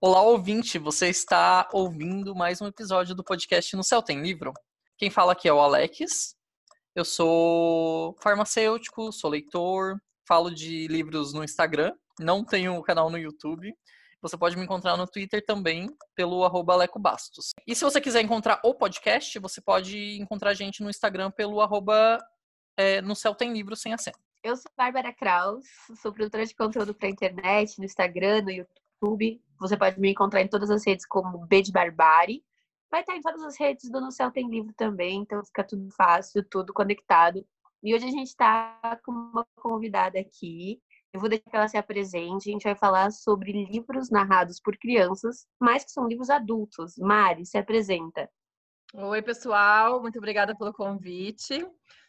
Olá, ouvinte! Você está ouvindo mais um episódio do podcast No Céu Tem Livro. Quem fala aqui é o Alex. Eu sou farmacêutico, sou leitor, falo de livros no Instagram, não tenho canal no YouTube. Você pode me encontrar no Twitter também, pelo arroba Aleco Bastos. E se você quiser encontrar o podcast, você pode encontrar a gente no Instagram pelo arroba é, No Céu Tem Livro sem acento. Eu sou Bárbara Kraus, sou produtora de conteúdo para internet, no Instagram, no YouTube YouTube. Você pode me encontrar em todas as redes como B de Barbari. Vai estar em todas as redes do No Céu Tem Livro também, então fica tudo fácil, tudo conectado. E hoje a gente está com uma convidada aqui. Eu vou deixar que ela se apresente. A gente vai falar sobre livros narrados por crianças, mas que são livros adultos. Mari, se apresenta. Oi, pessoal. Muito obrigada pelo convite.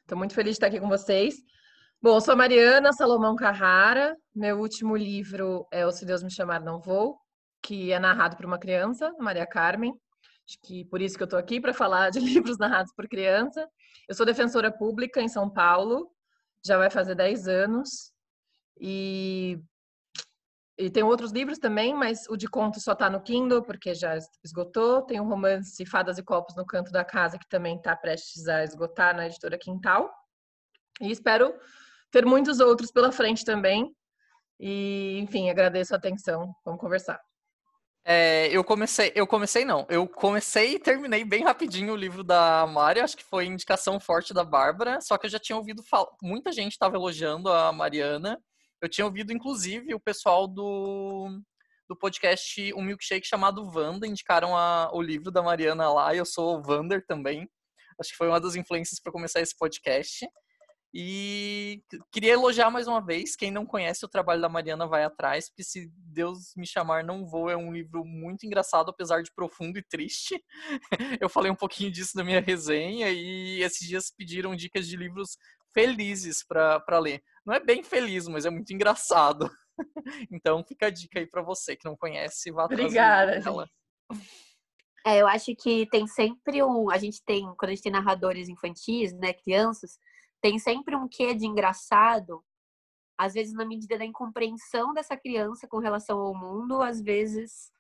Estou muito feliz de estar aqui com vocês. Bom, sou Mariana Salomão Carrara. Meu último livro é O Se Deus Me Chamar Não Vou, que é narrado por uma criança, Maria Carmen. Acho que por isso que eu estou aqui para falar de livros narrados por criança. Eu sou defensora pública em São Paulo, já vai fazer 10 anos. E, e tem outros livros também, mas o de conto só está no Kindle, porque já esgotou. Tem um romance Fadas e Copos no Canto da Casa, que também está prestes a esgotar na editora Quintal. E espero ter muitos outros pela frente também. E, enfim, agradeço a atenção. Vamos conversar. É, eu comecei, eu comecei não, eu comecei e terminei bem rapidinho o livro da Mari, acho que foi indicação forte da Bárbara, só que eu já tinha ouvido muita gente estava elogiando a Mariana. Eu tinha ouvido inclusive o pessoal do do podcast Um Milkshake chamado Wanda, indicaram a, o livro da Mariana lá, eu sou Wander também. Acho que foi uma das influências para começar esse podcast. E queria elogiar mais uma vez. Quem não conhece o trabalho da Mariana vai atrás, porque se Deus me chamar não vou é um livro muito engraçado, apesar de profundo e triste. Eu falei um pouquinho disso na minha resenha e esses dias pediram dicas de livros felizes para ler. Não é bem feliz, mas é muito engraçado. Então fica a dica aí para você que não conhece, vá atrás. Obrigada. É, eu acho que tem sempre um. A gente tem, quando a gente tem narradores infantis, né, crianças, tem sempre um quê de engraçado, às vezes na medida da incompreensão dessa criança com relação ao mundo, às vezes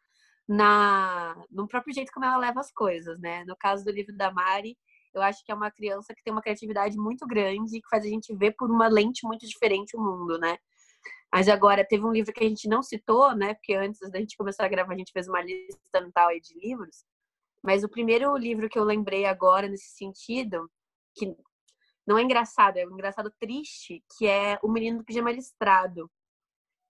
na no próprio jeito como ela leva as coisas, né? No caso do livro da Mari, eu acho que é uma criança que tem uma criatividade muito grande que faz a gente ver por uma lente muito diferente o mundo, né? Mas agora teve um livro que a gente não citou, né? Porque antes da gente começar a gravar, a gente fez uma lista mental aí de livros. Mas o primeiro livro que eu lembrei agora nesse sentido, que não é engraçado, é um engraçado triste, que é O Menino do Pijama Listrado,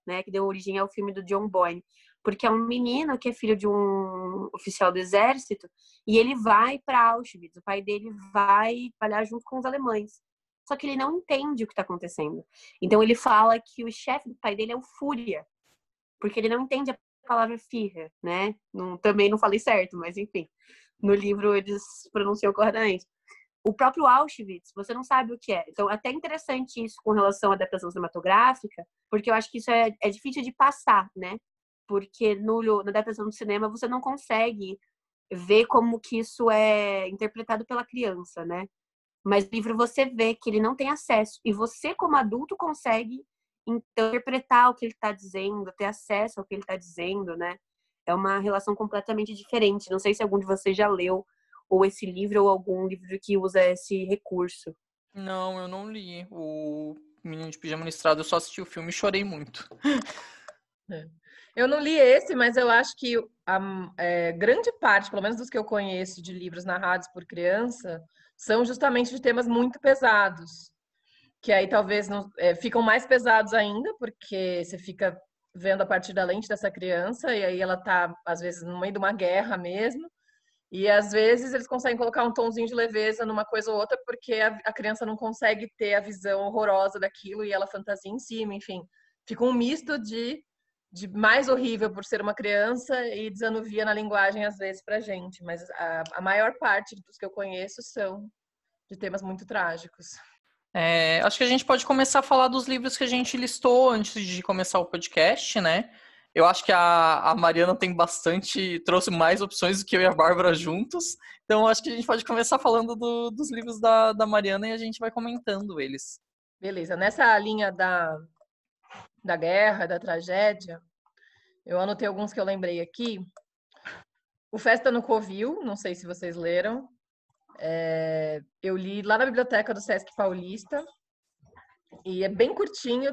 né, que deu origem ao filme do John Boyne, porque é um menino que é filho de um oficial do exército e ele vai para Auschwitz, o pai dele vai trabalhar junto com os alemães. Só que ele não entende o que está acontecendo. Então ele fala que o chefe do pai dele é o Fúria, porque ele não entende a palavra Führer, né? Não, também não falei certo, mas enfim. No livro eles pronunciam corretamente o próprio Auschwitz, você não sabe o que é. Então, até interessante isso com relação à adaptação cinematográfica, porque eu acho que isso é, é difícil de passar, né? Porque no, na adaptação do cinema você não consegue ver como que isso é interpretado pela criança, né? Mas no livro você vê que ele não tem acesso. E você, como adulto, consegue interpretar o que ele está dizendo, ter acesso ao que ele está dizendo, né? É uma relação completamente diferente. Não sei se algum de vocês já leu ou esse livro ou algum livro que usa esse recurso. Não, eu não li. O Menino de Pijama Listrado, eu só assisti o filme e chorei muito. É. Eu não li esse, mas eu acho que a é, grande parte, pelo menos dos que eu conheço, de livros narrados por criança, são justamente de temas muito pesados. Que aí talvez não, é, ficam mais pesados ainda, porque você fica vendo a partir da lente dessa criança, e aí ela tá, às vezes, no meio de uma guerra mesmo. E às vezes eles conseguem colocar um tomzinho de leveza numa coisa ou outra, porque a, a, criança não consegue ter a visão horrorosa daquilo e ela fantasia em cima, enfim. Fica um misto de, de mais horrível por ser uma criança e desanuvia na linguagem às vezes pra gente. Mas a, a maior parte dos que eu conheço são de temas muito trágicos. É, acho que a gente pode começar a falar dos livros que a gente listou antes de começar o podcast, né? Eu acho que a, a Mariana tem bastante, trouxe mais opções do que eu e a Bárbara juntos. Então acho que a gente pode começar falando do, dos livros da, da Mariana e a gente vai comentando eles. Beleza. Nessa linha da, da guerra, da tragédia, Eu anotei alguns que eu lembrei aqui. O Festa no Covil, não sei se vocês leram. É, eu li lá na biblioteca do Sesc Paulista. E é bem curtinho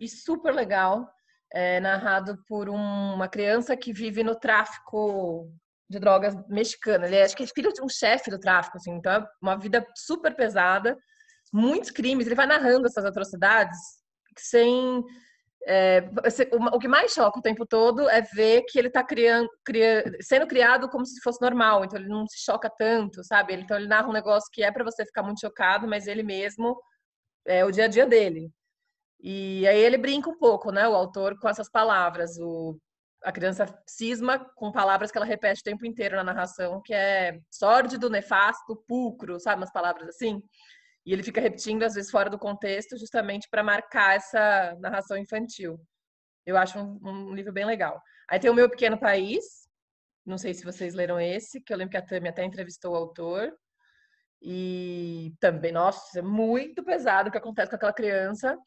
e super legal. É narrado por um, uma criança que vive no tráfico de drogas mexicano. Ele é, acho que é filho de um chefe do tráfico, assim, então é uma vida super pesada, muitos crimes. Ele vai narrando essas atrocidades sem é, o que mais choca o tempo todo é ver que ele está criando, sendo criado como se fosse normal, então ele não se choca tanto, sabe? Então ele narra um negócio que é para você ficar muito chocado, mas ele mesmo é o dia a dia dele. E aí ele brinca um pouco, né, o autor, com essas palavras. O, a criança cisma com palavras que ela repete o tempo inteiro na narração, que é sórdido, nefasto, pulcro, sabe? Umas palavras assim. E ele fica repetindo, às vezes, fora do contexto, justamente para marcar essa narração infantil. Eu acho um, um, livro bem legal. Aí tem o Meu Pequeno País, não sei se vocês leram esse, que eu lembro que a Tami até entrevistou o autor. E também, nossa, é muito pesado o que acontece com aquela criança.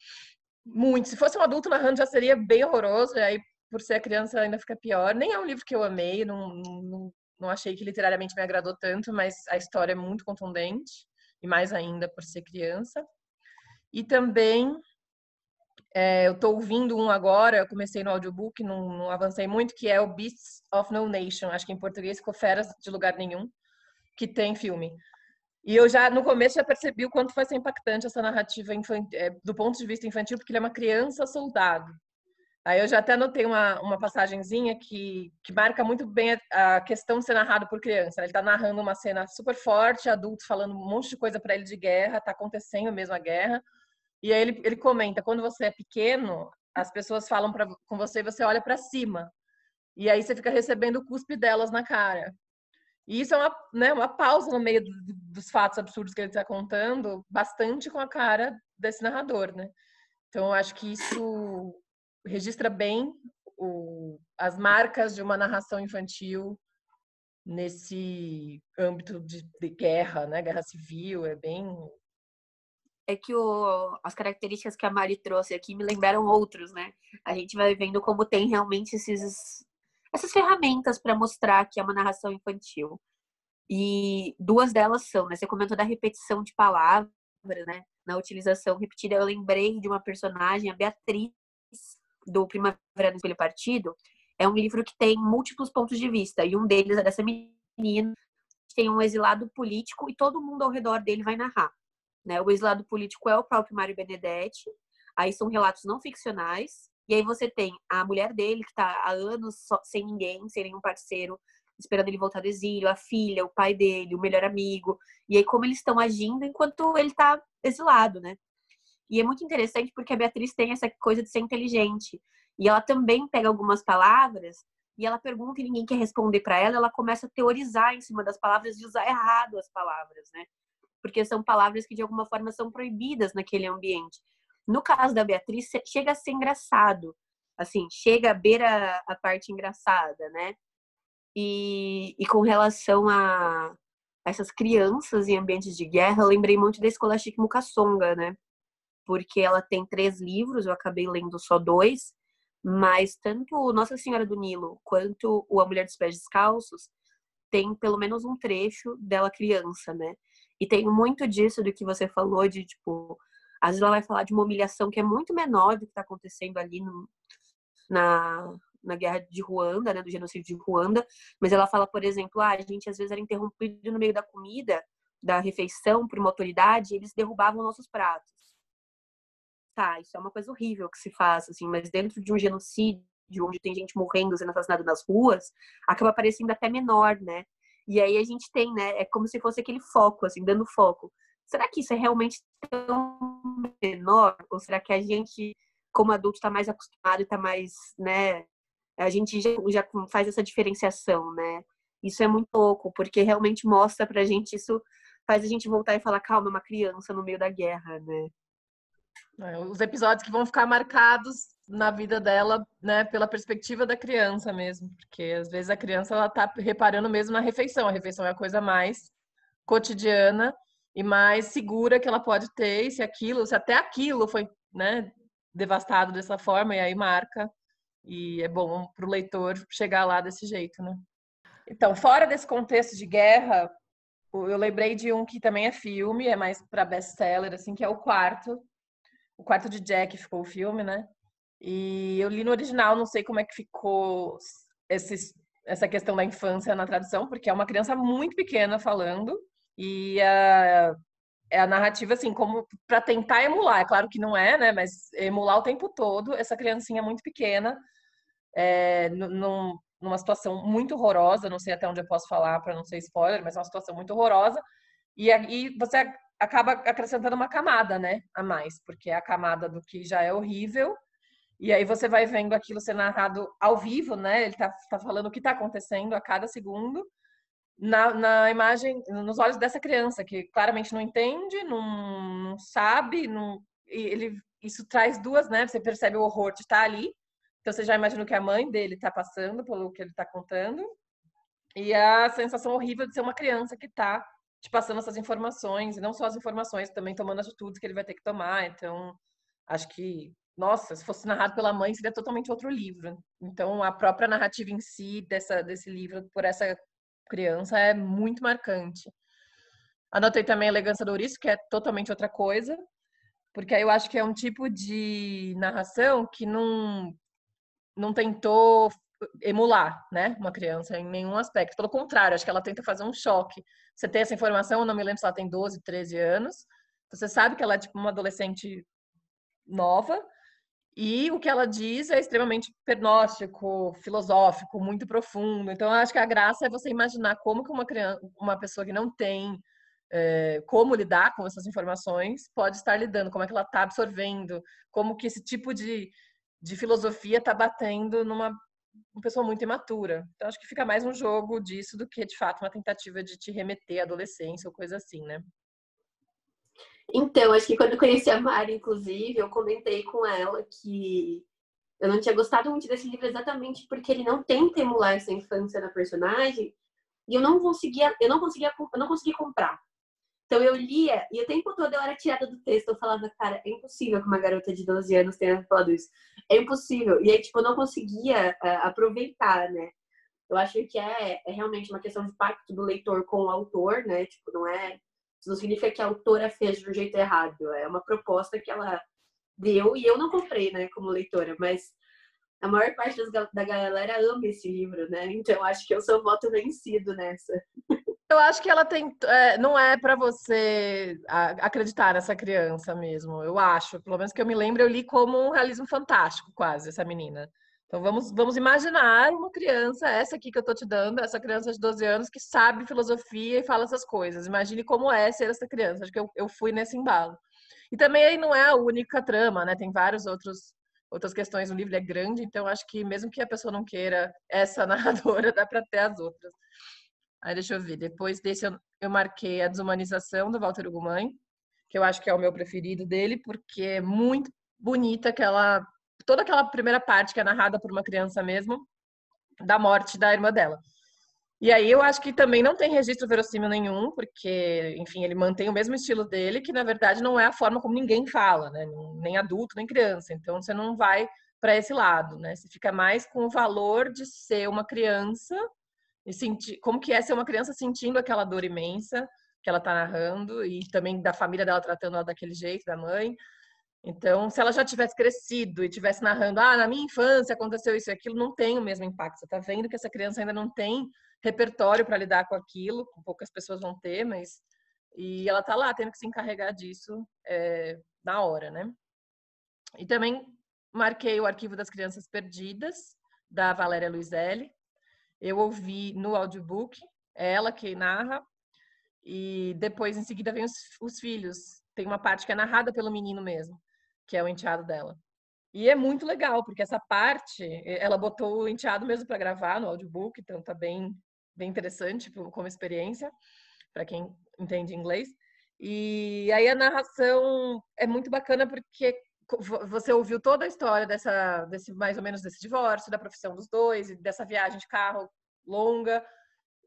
Muito. Se fosse um adulto narrando, já seria bem horroroso. E aí, por ser criança, ainda fica pior. Nem é um livro que eu amei, não, não, não achei que literariamente me agradou tanto, mas a história é muito contundente e mais ainda por ser criança. E também é, eu estou ouvindo um agora, eu comecei no audiobook, não, não, avancei muito, que é o Beasts of No Nation, acho que em português ficou Feras de Lugar Nenhum, que tem filme. E eu já, no começo, já percebi o quanto foi ser impactante essa narrativa infantil, é, do ponto de vista infantil, porque ele é uma criança soldado. Aí eu já até anotei uma, uma passagenzinha que, que marca muito bem a, a questão de ser narrado por criança. Ele está narrando uma cena super forte, adultos falando um monte de coisa para ele de guerra, está acontecendo mesmo a guerra. E aí ele, ele comenta, quando você é pequeno, as pessoas falam pra, com você e você olha para cima. E aí você fica recebendo o cuspe delas na cara. E isso é uma, né, uma pausa no meio do, dos fatos absurdos que ele está contando, bastante com a cara desse narrador, né? Então, acho que isso registra bem o, as marcas de uma narração infantil nesse âmbito de, de, guerra, né? Guerra civil, é bem. É que o, as características que a Mari trouxe aqui me lembraram outros, né? A gente vai vendo como tem realmente esses, essas ferramentas para mostrar que é uma narração infantil. E duas delas são, né? Você comentou da repetição de palavras, né? Na utilização repetida, eu lembrei de uma personagem, a Beatriz, do Primavera no Espelho Partido, é um livro que tem múltiplos pontos de vista. E um deles é dessa menina, tem um exilado político e todo mundo ao redor dele vai narrar. Né? O exilado político é o próprio Mário Benedetti. Aí são relatos não ficcionais. E aí você tem a mulher dele, que está há anos sem ninguém, sem nenhum parceiro, esperando ele voltar do exílio, a filha, o pai dele, o melhor amigo. E aí como eles estão agindo enquanto ele está exilado, né? E é muito interessante porque a Beatriz tem essa coisa de ser inteligente. E ela também pega algumas palavras e ela pergunta e ninguém quer responder para ela, ela começa a teorizar em cima das palavras e usar errado as palavras, né? Porque são palavras que de alguma forma são proibidas naquele ambiente. No caso da Beatriz, chega a ser engraçado. Assim, chega a beira a parte engraçada, né? E, e com relação a, essas crianças em ambientes de guerra, eu lembrei muito da escola Chique né? porque ela tem três livros, eu acabei lendo só dois, mas tanto Nossa Senhora do Nilo quanto A Mulher dos Pés Descalços tem pelo menos um trecho dela criança, né? E tem muito disso do que você falou de, tipo, às vezes ela vai falar de uma humilhação que é muito menor do que está acontecendo ali no, na, na guerra de Ruanda, né, do genocídio de Ruanda, mas ela fala, por exemplo, ah, a gente às vezes era interrompido no meio da comida, da refeição por uma autoridade, e eles derrubavam nossos pratos tá, isso é uma coisa horrível que se faz, assim, mas dentro de um genocídio, onde tem gente morrendo, sendo assassinada nas ruas, acaba parecendo até menor, né? E aí a gente tem, né, é como se fosse aquele foco, assim, dando foco. Será que isso é realmente tão menor? Ou será que a gente, como adulto, está mais acostumado e está mais, né, a gente já, já faz essa diferenciação, né? Isso é muito louco, porque realmente mostra pra gente, isso faz a gente voltar e falar, calma, é uma criança no meio da guerra, né? É, os episódios que vão ficar marcados na vida dela, né, pela perspectiva da criança mesmo, porque às vezes a criança ela tá reparando mesmo na refeição. A refeição é a coisa mais cotidiana e mais segura que ela pode ter, se aquilo, se até aquilo foi, né, devastado dessa forma e aí marca E é bom para o leitor chegar lá desse jeito, né? Então, fora desse contexto de guerra, eu lembrei de um que também é filme, é mais para best-seller, assim, que é o quarto. O quarto de Jack ficou o filme, né? E eu li no original, não sei como é que ficou esse, essa questão da infância na tradução, porque é uma criança muito pequena falando, e a, é a narrativa, assim, como para tentar emular. É claro que não é, né? Mas emular o tempo todo essa criancinha muito pequena, é, num, numa situação muito horrorosa, não sei até onde eu posso falar para não ser spoiler, mas é uma situação muito horrorosa. E aí você acaba acrescentando uma camada, né, a mais, porque é a camada do que já é horrível. E aí você vai vendo aquilo ser narrado ao vivo, né? Ele tá, tá falando o que está acontecendo a cada segundo na, na imagem, nos olhos dessa criança que claramente não entende, não, não sabe, não, ele isso traz duas, né? Você percebe o horror de estar ali então você já imagina o que a mãe dele está passando pelo que ele está contando. E a sensação horrível de ser uma criança que está te passando essas informações, e não só as informações, também tomando atitudes que ele vai ter que tomar. Então, acho que, nossa, se fosse narrado pela mãe, seria totalmente outro livro. Então, a própria narrativa em si dessa, desse livro, por essa criança, é muito marcante. Anotei também a Elegância do Ouriço, que é totalmente outra coisa, porque aí eu acho que é um tipo de narração que não não tentou emular, né, uma criança em nenhum aspecto. Pelo contrário, acho que ela tenta fazer um choque. Você tem essa informação, eu não me lembro se ela tem 12, 13 anos. Você sabe que ela é tipo uma adolescente nova e o que ela diz é extremamente pernóstico, filosófico, muito profundo. Então, acho que a graça é você imaginar como que uma criança, uma pessoa que não tem é, como lidar com essas informações pode estar lidando, como é que ela está absorvendo, como que esse tipo de de filosofia está batendo numa uma pessoa muito imatura. Então, acho que fica mais um jogo disso do que, de fato, uma tentativa de te remeter à adolescência ou coisa assim, né? Então, acho que quando eu conheci a Mari, inclusive, eu comentei com ela que eu não tinha gostado muito desse livro exatamente porque ele não tenta emular essa infância da personagem e eu não conseguia, eu não conseguia, eu não conseguia comprar. Então eu lia e o tempo todo eu era tirada do texto. Eu falava, cara, é impossível que uma garota de 12 anos tenha falado isso. É impossível. E aí, tipo, eu não conseguia uh, aproveitar, né? Eu acho que é, é, realmente uma questão de pacto do leitor com o autor, né? Tipo, não é. Isso não significa que a autora fez de um jeito errado. É uma proposta que ela deu e eu não comprei, né, como leitora, mas a maior parte das, da galera ama esse livro, né? Então acho que eu sou voto vencido nessa. Eu acho que ela tem. É, não é para você acreditar nessa criança mesmo. Eu acho. Pelo menos que eu me lembro, eu li como um realismo fantástico, quase, essa menina. Então vamos, vamos imaginar uma criança, essa aqui que eu tô te dando, essa criança de 12 anos que sabe filosofia e fala essas coisas. Imagine como é ser essa criança. Acho que eu, eu fui nesse embalo. E também aí não é a única trama, né? Tem vários outros outras questões. O livro é grande, então acho que mesmo que a pessoa não queira essa narradora, dá para ter as outras. Aí deixa eu ver. Depois desse eu, eu marquei a desumanização do Walter Ugumãe, que eu acho que é o meu preferido dele, porque é muito bonita aquela toda aquela primeira parte que é narrada por uma criança mesmo da morte da irmã dela. E aí eu acho que também não tem registro verossímil nenhum, porque, enfim, ele mantém o mesmo estilo dele, que na verdade não é a forma como ninguém fala, né? Nem adulto, nem criança. Então você não vai para esse lado, né? Você fica mais com o valor de ser uma criança e sentir como que é ser uma criança sentindo aquela dor imensa que ela está narrando e também da família dela tratando ela daquele jeito, da mãe. Então, se ela já tivesse crescido e tivesse narrando, ah, na minha infância aconteceu isso e aquilo, não tem o mesmo impacto. Você está vendo que essa criança ainda não tem repertório para lidar com aquilo, poucas pessoas vão ter, mas e ela está lá tendo que se encarregar disso é, na hora, né? E também marquei o arquivo das crianças perdidas da Valéria Luizelli, eu ouvi no audiobook, ela que narra, e depois, em seguida, vem os, os filhos. Tem uma parte que é narrada pelo menino mesmo, que é o enteado dela. E é muito legal, porque essa parte, ela botou o enteado mesmo para gravar no audiobook, então tá bem, bem interessante como experiência, para quem entende inglês. E aí a narração é muito bacana porque você ouviu toda a história dessa, desse mais ou menos desse divórcio, da profissão dos dois, dessa viagem de carro longa.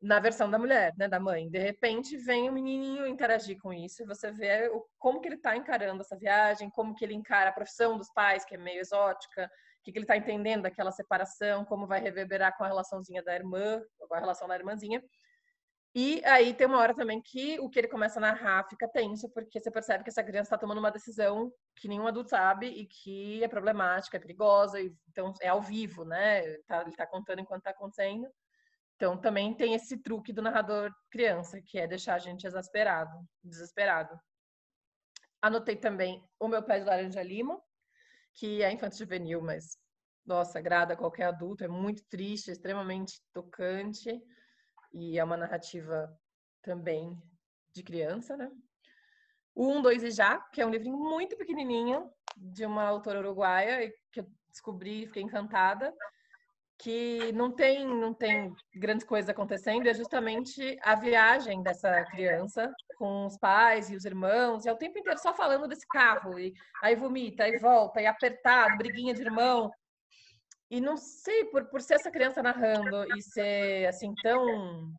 Na versão da mulher, né, da mãe. De repente vem o menininho interagir com isso e você vê o, como que ele está encarando essa viagem, como que ele encara a profissão dos pais, que é meio exótica, o que, que ele está entendendo daquela separação, como vai reverberar com a relaçãozinha da irmã, com a relação da irmãzinha. E aí tem uma hora também que o que ele começa a narrar fica tenso, porque você percebe que essa criança está tomando uma decisão que nenhum adulto sabe e que é problemática, é perigosa, então é ao vivo, né? Ele está tá contando enquanto está acontecendo. Então também tem esse truque do narrador criança, que é deixar a gente exasperado, desesperado. Anotei também O Meu Pé de Laranja Lima, que é infanto juvenil, mas nossa, agrada qualquer adulto, é muito triste, extremamente tocante e é uma narrativa também de criança, né? O Um, Dois e Já, que é um livrinho muito pequenininho de uma autora uruguaia que eu descobri e fiquei encantada que não tem, não tem grandes coisas acontecendo, é justamente a viagem dessa criança com os pais e os irmãos, e é o tempo inteiro só falando desse carro, e aí vomita, aí volta, e apertado, briguinha de irmão. E não sei, por, por ser essa criança narrando e ser assim tão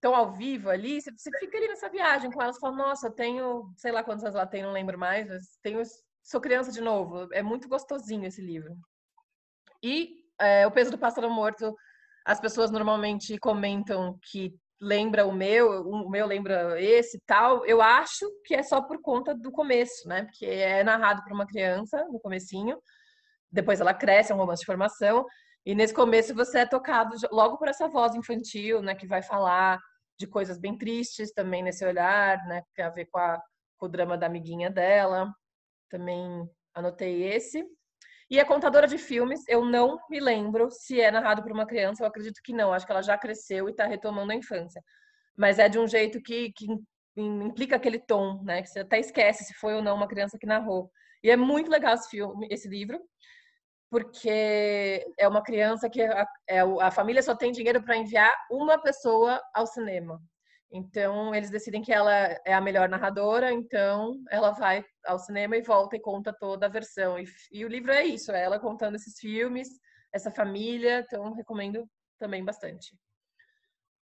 tão ao vivo ali, você, você fica ali nessa viagem com elas, fala, nossa, eu tenho, sei lá quantos anos ela tem, não lembro mais, mas tenho, sou criança de novo. É muito gostosinho esse livro. E é, o peso do pássaro morto, as pessoas normalmente comentam que lembra o meu, o meu lembra esse tal. Eu acho que é só por conta do começo, né? Porque é narrado por uma criança no comecinho, depois ela cresce, é um romance de formação, e nesse começo você é tocado logo por essa voz infantil, né, que vai falar de coisas bem tristes também nesse olhar, né, que tem a ver com, a, com o drama da amiguinha dela. Também anotei esse. E a contadora de filmes, eu não me lembro se é narrado por uma criança, eu acredito que não, acho que ela já cresceu e está retomando a infância. Mas é de um jeito que, que implica aquele tom, né? Que você até esquece se foi ou não uma criança que narrou. E é muito legal esse filme, esse livro, porque é uma criança que a, é, a família só tem dinheiro para enviar uma pessoa ao cinema. Então, eles decidem que ela é a melhor narradora, então ela vai ao cinema e volta e conta toda a versão. E, e o livro é isso, é ela contando esses filmes, essa família, então recomendo também bastante.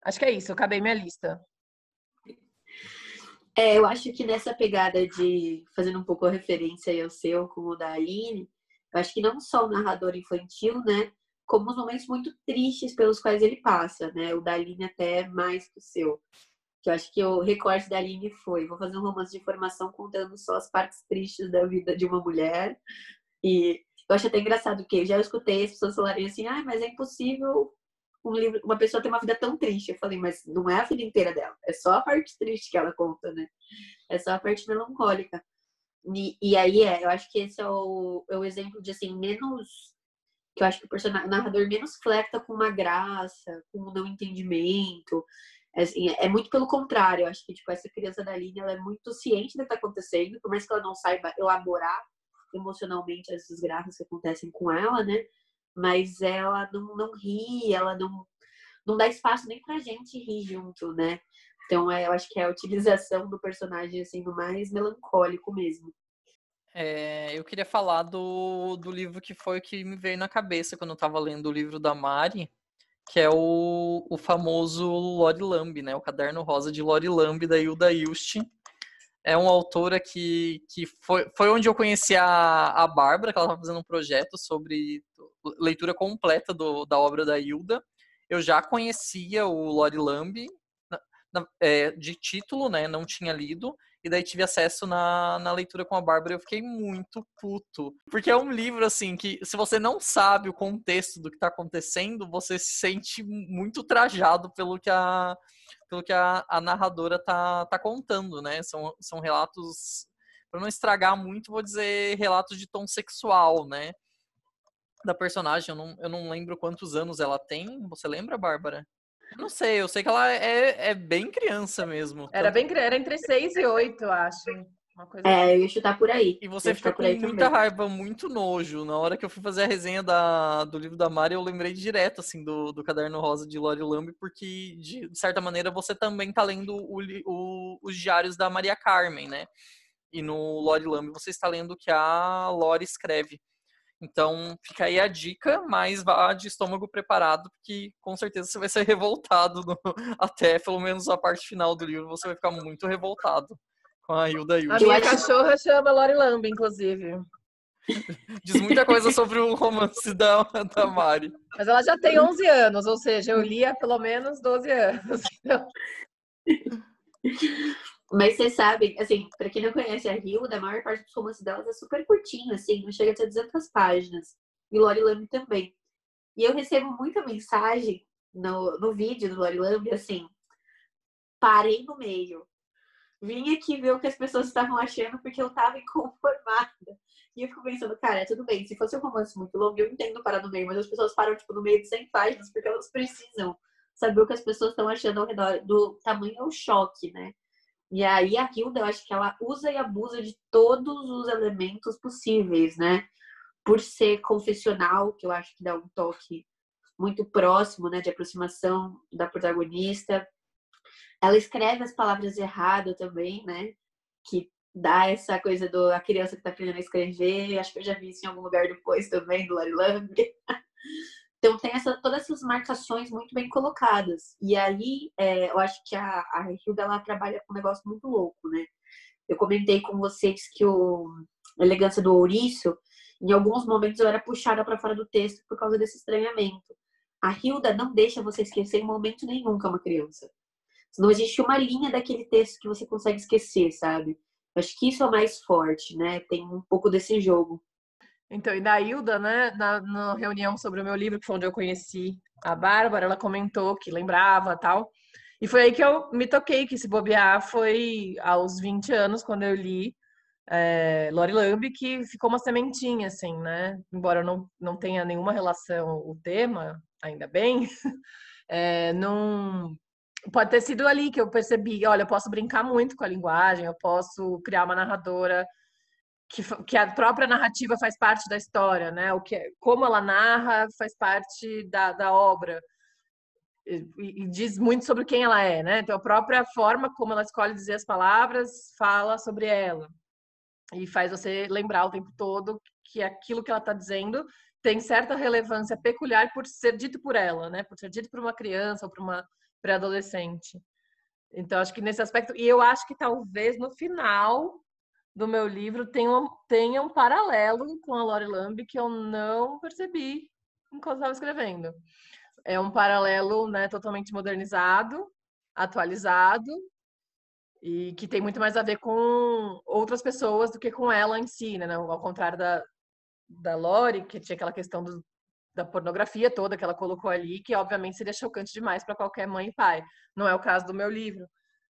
Acho que é isso, eu acabei minha lista. É, eu acho que nessa pegada de, fazendo um pouco a referência ao seu, como o da Aline, eu acho que não só o narrador infantil, né, como os momentos muito tristes pelos quais ele passa, né, o da Aline até mais que o seu que eu acho que o recorte da Aline foi: vou fazer um romance de formação contando só as partes tristes da vida de uma mulher. E eu acho até engraçado, porque eu já escutei as pessoas falarem assim: ah, mas é impossível um livro, uma pessoa ter uma vida tão triste. Eu falei, mas não é a vida inteira dela, é só a parte triste que ela conta, né? É só a parte melancólica. E, e aí é, eu acho que esse é o, é o exemplo de assim, menos. Que eu acho que o, personagem, o narrador menos flerta com uma graça, com um não entendimento. É, é muito pelo contrário, eu acho que tipo, essa criança da linha ela é muito ciente do que está acontecendo, por mais que ela não saiba elaborar emocionalmente as desgraças que acontecem com ela, né? Mas ela não, não ri, ela não, não dá espaço nem pra gente rir junto, né? Então é, eu acho que é a utilização do personagem assim, no mais melancólico mesmo. É, eu queria falar do, do livro que foi o que me veio na cabeça quando eu estava lendo o livro da Mari, que é o, o famoso Lori Lamb, né? O Caderno Rosa de Lori Lamb, da Hilda Ilst. É uma autora que, que foi, foi onde eu conheci a, a Bárbara, que ela estava fazendo um projeto sobre leitura completa do, da obra da Hilda. Eu já conhecia o Lori Lamb é, de título, né? Não tinha lido e daí tive acesso na, na leitura com a Bárbara e eu fiquei muito puto. Porque é um livro, assim, que se você não sabe o contexto do que tá acontecendo, você se sente muito trajado pelo que a, pelo que a, a narradora tá, tá contando, né? São, são relatos, para não estragar muito, vou dizer relatos de tom sexual, né? Da personagem, eu não, eu não lembro quantos anos ela tem. Você lembra, Bárbara? Não sei, eu sei que ela é, é bem criança mesmo. Era bem criança, era entre 6 e 8, acho. é, assim. eu ia chutar por aí. E você fica com muita também. raiva, muito nojo. Na hora que eu fui fazer a resenha da, do livro da Mari, eu lembrei direto, assim, do, do Caderno Rosa de Lori Lamb, porque, de, de certa maneira, você também tá lendo o, o, os diários da Maria Carmen, né? E no Lori Lamb você está lendo o que a Lori escreve. Então, fica aí a dica, mas vá de estômago preparado, porque com certeza você vai ser revoltado no, até pelo menos a parte final do livro, você vai ficar muito revoltado com a Hilda Hilda. A minha cachorra chama Lori Lamb, inclusive. Diz muita coisa sobre o romance da, da Mari. Mas ela já tem 11 anos, ou seja, eu li há pelo menos 12 anos. Então... Mas vocês sabem, assim, pra quem não conhece a Hilda, a maior parte dos romances delas é super curtinho, assim, não chega a ter 200 páginas. E Lori Lamb também. E eu recebo muita mensagem no, no vídeo do Lori Lamb, assim, parei no meio. Vim aqui ver o que as pessoas estavam achando porque eu tava inconformada. E eu fico pensando, cara, tudo bem, se fosse um romance muito longo, eu entendo parar no meio, mas as pessoas param, tipo, no meio de 100 páginas porque elas precisam saber o que as pessoas estão achando ao redor do tamanho do choque, né? E aí a Hilda, eu acho que ela usa e abusa de todos os elementos possíveis, né? Por ser confessional, que eu acho que dá um toque muito próximo, né, de aproximação da protagonista. Ela escreve as palavras errado também, né? Que dá essa coisa do a criança que tá aprendendo a escrever. Acho que eu já vi isso em algum lugar depois também, do Larry Lamb. Então tem essa, todas essas marcações muito bem colocadas. E aí é, eu acho que a, a Hilda ela trabalha com um negócio muito louco, né? Eu comentei com vocês que o a Elegância do Ouriço, em alguns momentos eu era puxada para fora do texto por causa desse estranhamento. A Hilda não deixa você esquecer em momento nenhum que é uma criança. Não existe uma linha daquele texto que você consegue esquecer, sabe? Acho que isso é o mais forte, né? Tem um pouco desse jogo. Então, e da Hilda, né, na, na, reunião sobre o meu livro, que foi onde eu conheci a Bárbara, ela comentou que lembrava tal. E foi aí que eu me toquei que se bobear foi aos 20 anos, quando eu li é, Lori Lamb, que ficou uma sementinha, assim, né? Embora eu não, não tenha nenhuma relação o tema, ainda bem, é, não... Pode ter sido ali que eu percebi, olha, eu posso brincar muito com a linguagem, eu posso criar uma narradora que, que a própria narrativa faz parte da história, né? O que, como ela narra faz parte da, da obra. E, e, diz muito sobre quem ela é, né? Então, a própria forma como ela escolhe dizer as palavras fala sobre ela. E faz você lembrar o tempo todo que aquilo que ela está dizendo tem certa relevância peculiar por ser dito por ela, né? Por ser dito por uma criança ou por uma pré-adolescente. Então, acho que nesse aspecto. E eu acho que talvez no final do meu livro tem um, um paralelo com a Lori Lamb que eu não percebi enquanto estava escrevendo. É um paralelo né, totalmente modernizado, atualizado, e que tem muito mais a ver com outras pessoas do que com ela em si, né? Ao contrário da, da Lori, que tinha aquela questão do, da pornografia toda que ela colocou ali, que obviamente seria chocante demais para qualquer mãe e pai. Não é o caso do meu livro.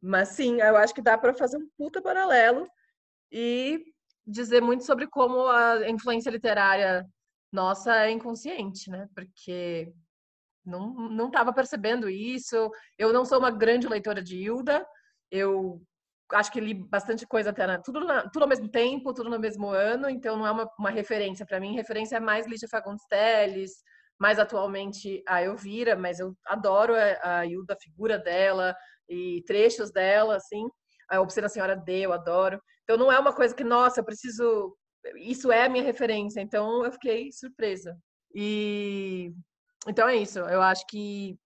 Mas sim, eu acho que dá para fazer um puta paralelo e dizer muito sobre como a influência literária nossa é inconsciente, né? Porque não estava percebendo isso. Eu não sou uma grande leitora de Hilda. Eu acho que li bastante coisa até na, tudo na, tudo ao mesmo tempo, tudo no mesmo ano. Então não é uma, uma referência para mim. Referência é mais Lígia Fagundes Telles, mais atualmente a Elvira, mas eu adoro a, a Hilda, a figura dela e trechos dela, assim. A Obscena Senhora D, eu adoro. Então não é uma coisa que, nossa, eu preciso. Isso é a minha referência. Então eu fiquei surpresa. E então é isso. Eu acho que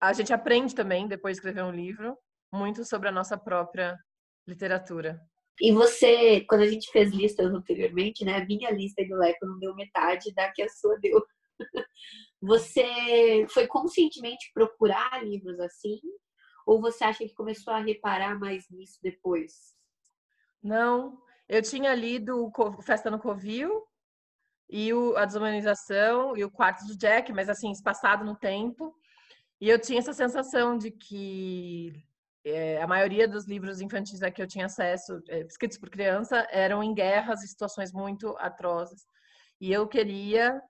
a gente aprende também, depois de escrever um livro, muito sobre a nossa própria literatura. E você, quando a gente fez listas anteriormente, né? A minha lista do Leco não deu metade da que a sua deu. Você foi conscientemente procurar livros assim? Ou você acha que começou a reparar mais nisso depois? Não, eu tinha lido Festa no Covil e o, a Desumanização e o Quarto de Jack, mas assim, espaçado no tempo. E eu tinha essa sensação de que é, a maioria dos livros infantis a que eu tinha acesso, é, escritos por criança, eram em guerras e situações muito atrozes. E eu queria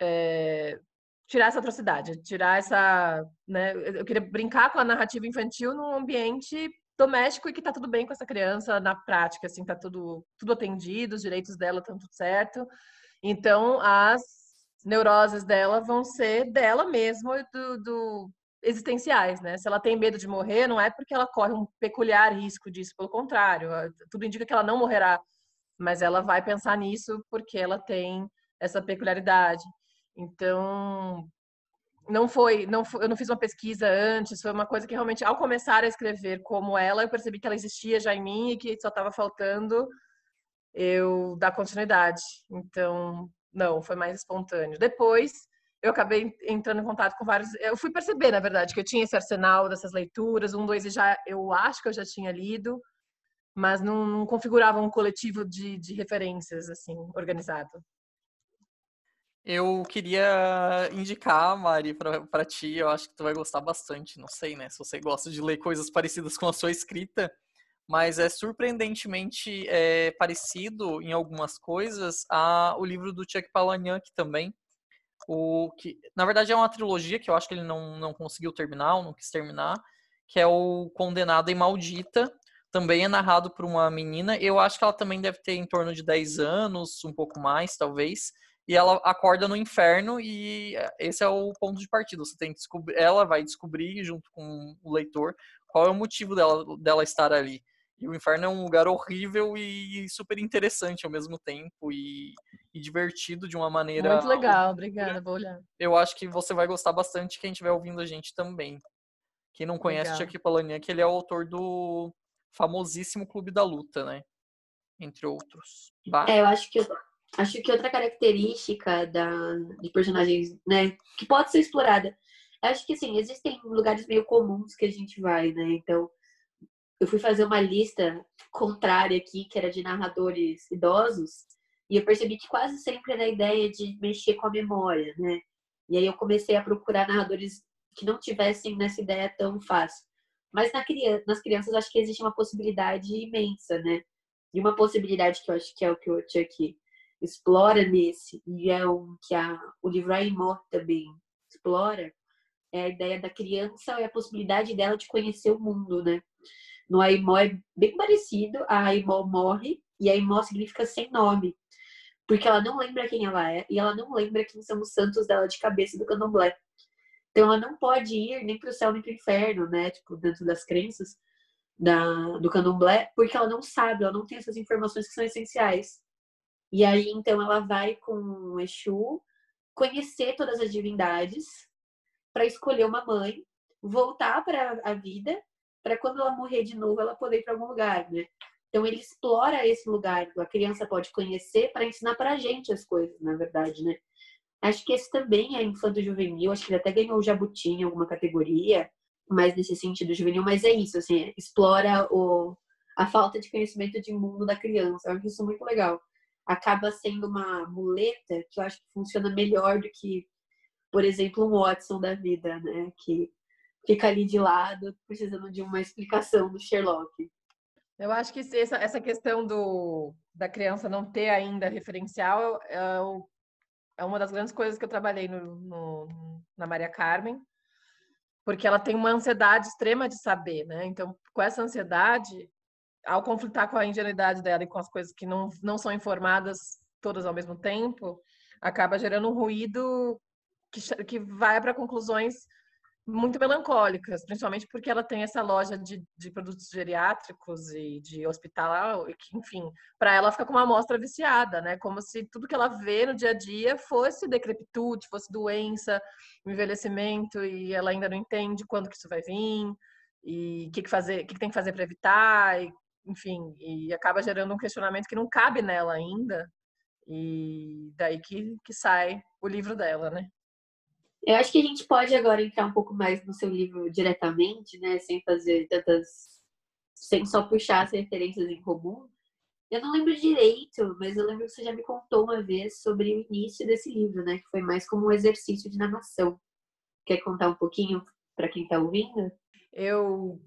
é, tirar essa atrocidade, tirar essa. Né, eu queria brincar com a narrativa infantil num ambiente doméstico e que tá tudo bem com essa criança na prática, assim, tá tudo, tudo atendido, os direitos dela estão tudo certo. Então, as neuroses dela vão ser dela mesma, do, do existenciais, né? Se ela tem medo de morrer, não é porque ela corre um peculiar risco disso, pelo contrário, tudo indica que ela não morrerá, mas ela vai pensar nisso porque ela tem essa peculiaridade. Então, não foi, não foi, eu não fiz uma pesquisa antes, foi uma coisa que realmente, ao começar a escrever como ela, eu percebi que ela existia já em mim e que só estava faltando eu dar continuidade. Então, não, foi mais espontâneo. Depois, eu acabei entrando em contato com vários. Eu fui perceber, na verdade, que eu tinha esse arsenal dessas leituras, um, dois, e já eu acho que eu já tinha lido, mas não, não configurava um coletivo de, de referências assim organizado. Eu queria indicar, Mari, para ti. Eu acho que tu vai gostar bastante. Não sei, né? Se você gosta de ler coisas parecidas com a sua escrita, mas é surpreendentemente é, parecido em algumas coisas a o livro do Chuck Palahniuk também. O que, na verdade, é uma trilogia que eu acho que ele não, não conseguiu terminar, não quis terminar, que é o Condenada e Maldita. Também é narrado por uma menina. Eu acho que ela também deve ter em torno de 10 anos, um pouco mais, talvez e ela acorda no inferno e esse é o ponto de partida. Você tem que descobrir, ela vai descobrir junto com o leitor qual é o motivo dela, dela estar ali. E o inferno é um lugar horrível e super interessante ao mesmo tempo e, e divertido de uma maneira. Muito legal, obrigada, vou olhar. Eu acho que você vai gostar bastante quem estiver ouvindo a gente também. Quem não conhece Chuck Palahniuk, ele é o autor do famosíssimo Clube da Luta, né? Entre outros. Bah. É, eu acho que Acho que outra característica da, de personagens, né, que pode ser explorada, acho que assim, existem lugares meio comuns que a gente vai, né? Então, eu fui fazer uma lista contrária aqui, que era de narradores idosos, e eu percebi que quase sempre era a ideia de mexer com a memória, né? E aí eu comecei a procurar narradores que não tivessem nessa ideia tão fácil. Mas na criança, nas crianças acho que existe uma possibilidade imensa, né? E uma possibilidade que eu acho que é o que o Chuck explora nesse, e é um que a, o livro Aimó também explora, é a ideia da criança e a possibilidade dela de conhecer o mundo, né? No Aimó é bem parecido, a Aimó morre, e Aimó significa sem nome, porque ela não lembra quem ela é, e ela não lembra quem são os santos dela de cabeça do candomblé. Então ela não pode ir nem para o céu nem para o inferno, né? Tipo, dentro das crenças da, do candomblé, porque ela não sabe, ela não tem essas informações que são essenciais. E aí, então, ela vai com o Exu conhecer todas as divindades para escolher uma mãe, voltar para a vida, para quando ela morrer de novo, ela poder ir para algum lugar, né? Então, ele explora esse lugar que a criança pode conhecer para ensinar para a gente as coisas, na verdade, né? Acho que esse também é infanto juvenil, acho que ele até ganhou o Jabuti em alguma categoria, mais nesse sentido juvenil, mas é isso, assim, explora o, a falta de conhecimento de mundo da criança. Eu acho isso muito legal acaba sendo uma muleta que eu acho que funciona melhor do que, por exemplo, um Watson da vida, né? Que fica ali de lado, precisando de uma explicação do Sherlock. Eu acho que essa, essa questão do, da criança não ter ainda referencial é, é uma das grandes coisas que eu trabalhei no, no, na Maria Carmen, porque ela tem uma ansiedade extrema de saber, né? Então, com essa ansiedade, ao conflitar com a ingenuidade dela e com as coisas que não, não são informadas todas ao mesmo tempo, acaba gerando um ruído que, que vai para conclusões muito melancólicas, principalmente porque ela tem essa loja de, de produtos geriátricos e de hospital, que, enfim, para ela fica com uma amostra viciada, né? Como se tudo que ela vê no dia a dia fosse decrepitude, fosse doença, envelhecimento, e ela ainda não entende quando que isso vai vir e o que, que fazer, que, que tem que fazer para evitar, e enfim, e acaba gerando um questionamento que não cabe nela ainda, e daí que, que sai o livro dela, né? Eu acho que a gente pode agora entrar um pouco mais no seu livro diretamente, né? Sem fazer tantas. sem só puxar as referências em comum. Eu não lembro direito, mas eu lembro que você já me contou uma vez sobre o início desse livro, né? Que foi mais como um exercício de narração. Quer contar um pouquinho para quem está ouvindo? Eu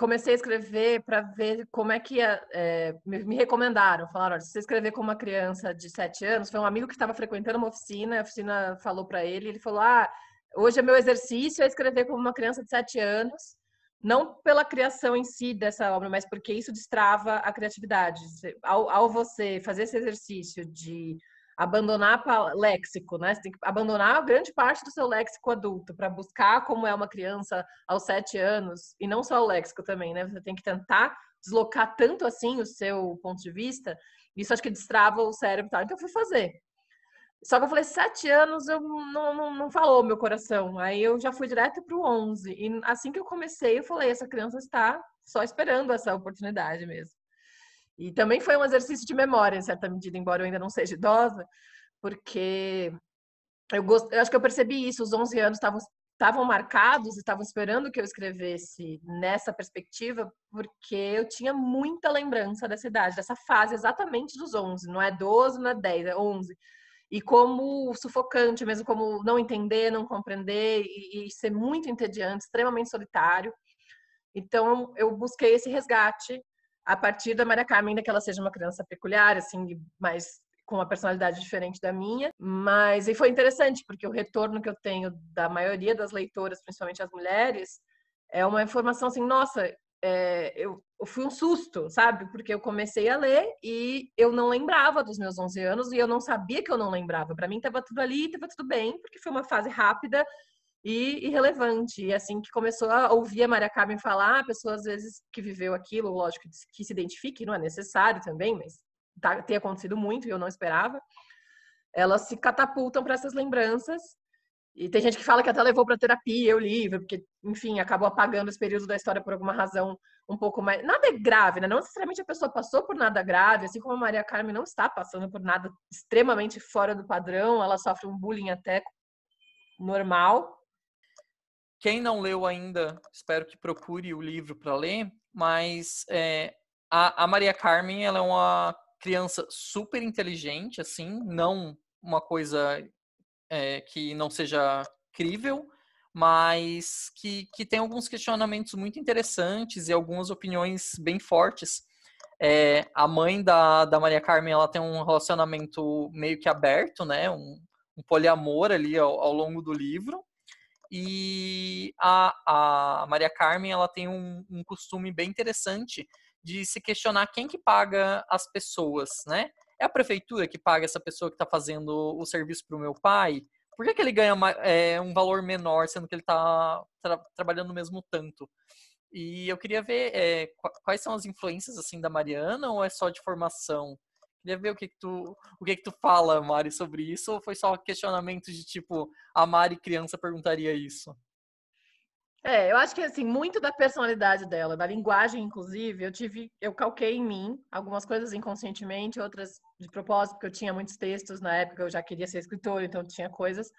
comecei a escrever para ver como é que ia, é, me, me, recomendaram, falaram, olha, se você escrever com uma criança de sete anos, foi um amigo que estava frequentando uma oficina, a oficina falou para ele, ele falou, ah, hoje é meu exercício é escrever como uma criança de sete anos, não pela criação em si dessa obra, mas porque isso destrava a criatividade. Ao, ao você fazer esse exercício de abandonar léxico, né? Você tem que abandonar grande parte do seu léxico adulto para buscar como é uma criança aos sete anos, e não só o léxico também, né? Você tem que tentar deslocar tanto assim o seu ponto de vista, isso acho que destrava o cérebro tal. Então eu fui fazer. Só que eu falei, sete anos eu não, não, não falou meu coração. Aí eu já fui direto para o 11. E assim que eu comecei, eu falei, essa criança está só esperando essa oportunidade mesmo. E também foi um exercício de memória, em certa medida, embora eu ainda não seja idosa, porque eu, gost... eu acho que eu percebi isso, os 11 anos estavam estavam marcados, estavam esperando que eu escrevesse nessa perspectiva, porque eu tinha muita lembrança dessa idade, dessa fase exatamente dos 11, não é 12, não é 10, é 11. E como sufocante, mesmo como não entender, não compreender e, e ser muito entediante, extremamente solitário. Então, eu busquei esse resgate a partir da Maria Carmen, ainda que ela seja uma criança peculiar, assim, mais com uma personalidade diferente da minha, mas e foi interessante porque o retorno que eu tenho da maioria das leitoras, principalmente as mulheres, é uma informação assim, nossa, é, eu, eu, fui um susto, sabe? Porque eu comecei a ler e eu não lembrava dos meus 11 anos e eu não sabia que eu não lembrava. Para mim estava tudo ali, estava tudo bem, porque foi uma fase rápida e irrelevante. E assim que começou a ouvir a Maria Carmen falar, a pessoa às vezes que viveu aquilo, lógico que se identifique, não é necessário também, mas tá, tem acontecido muito e eu não esperava, elas se catapultam para essas lembranças. E tem gente que fala que até levou para terapia o livro, porque, enfim, acabou apagando esse período da história por alguma razão um pouco mais. Nada é grave, né? Não necessariamente a pessoa passou por nada grave, assim como a Maria Carmen não está passando por nada extremamente fora do padrão, ela sofre um bullying até normal. Quem não leu ainda, espero que procure o livro para ler, mas é, a, a Maria Carmen ela é uma criança super inteligente, assim, não uma coisa é, que não seja crível, mas que, que tem alguns questionamentos muito interessantes e algumas opiniões bem fortes. É, a mãe da, da Maria Carmen ela tem um relacionamento meio que aberto, né? Um, um poliamor ali ao, ao, longo do livro. E a, a Maria Carmen ela tem um, um costume bem interessante de se questionar quem que paga as pessoas, né? É a prefeitura que paga essa pessoa que está fazendo o serviço para o meu pai? Por que, que ele ganha é, um valor menor, sendo que ele está tra trabalhando no mesmo tanto? E eu queria ver é, quais são as influências assim da Mariana ou é só de formação? Queria ver o que, que tu o que, que tu fala, Mari, sobre isso, ou foi só questionamento de tipo a Mari criança perguntaria isso? É, eu acho que assim, muito da personalidade dela, da linguagem, inclusive, eu tive, eu calquei em mim algumas coisas inconscientemente, outras de propósito, porque eu tinha muitos textos na época, eu já queria ser escritora, então tinha coisas.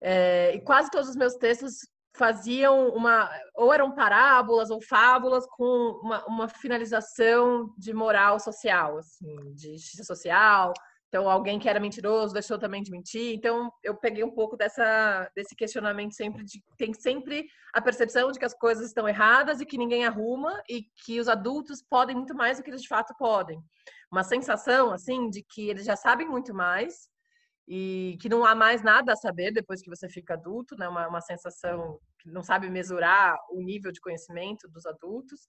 É, e quase todos os meus textos faziam uma, ou eram parábolas ou fábulas com uma, uma finalização de moral social, assim, de justiça social, então, alguém que era mentiroso deixou também de mentir. Então, eu peguei um pouco dessa, desse questionamento sempre de tem sempre a percepção de que as coisas estão erradas e que ninguém arruma e que os adultos podem muito mais do que eles de fato podem. Uma sensação assim de que eles já sabem muito mais e que não há mais nada a saber depois que você fica adulto, né? Uma, uma sensação que não sabe mesurar o nível de conhecimento dos adultos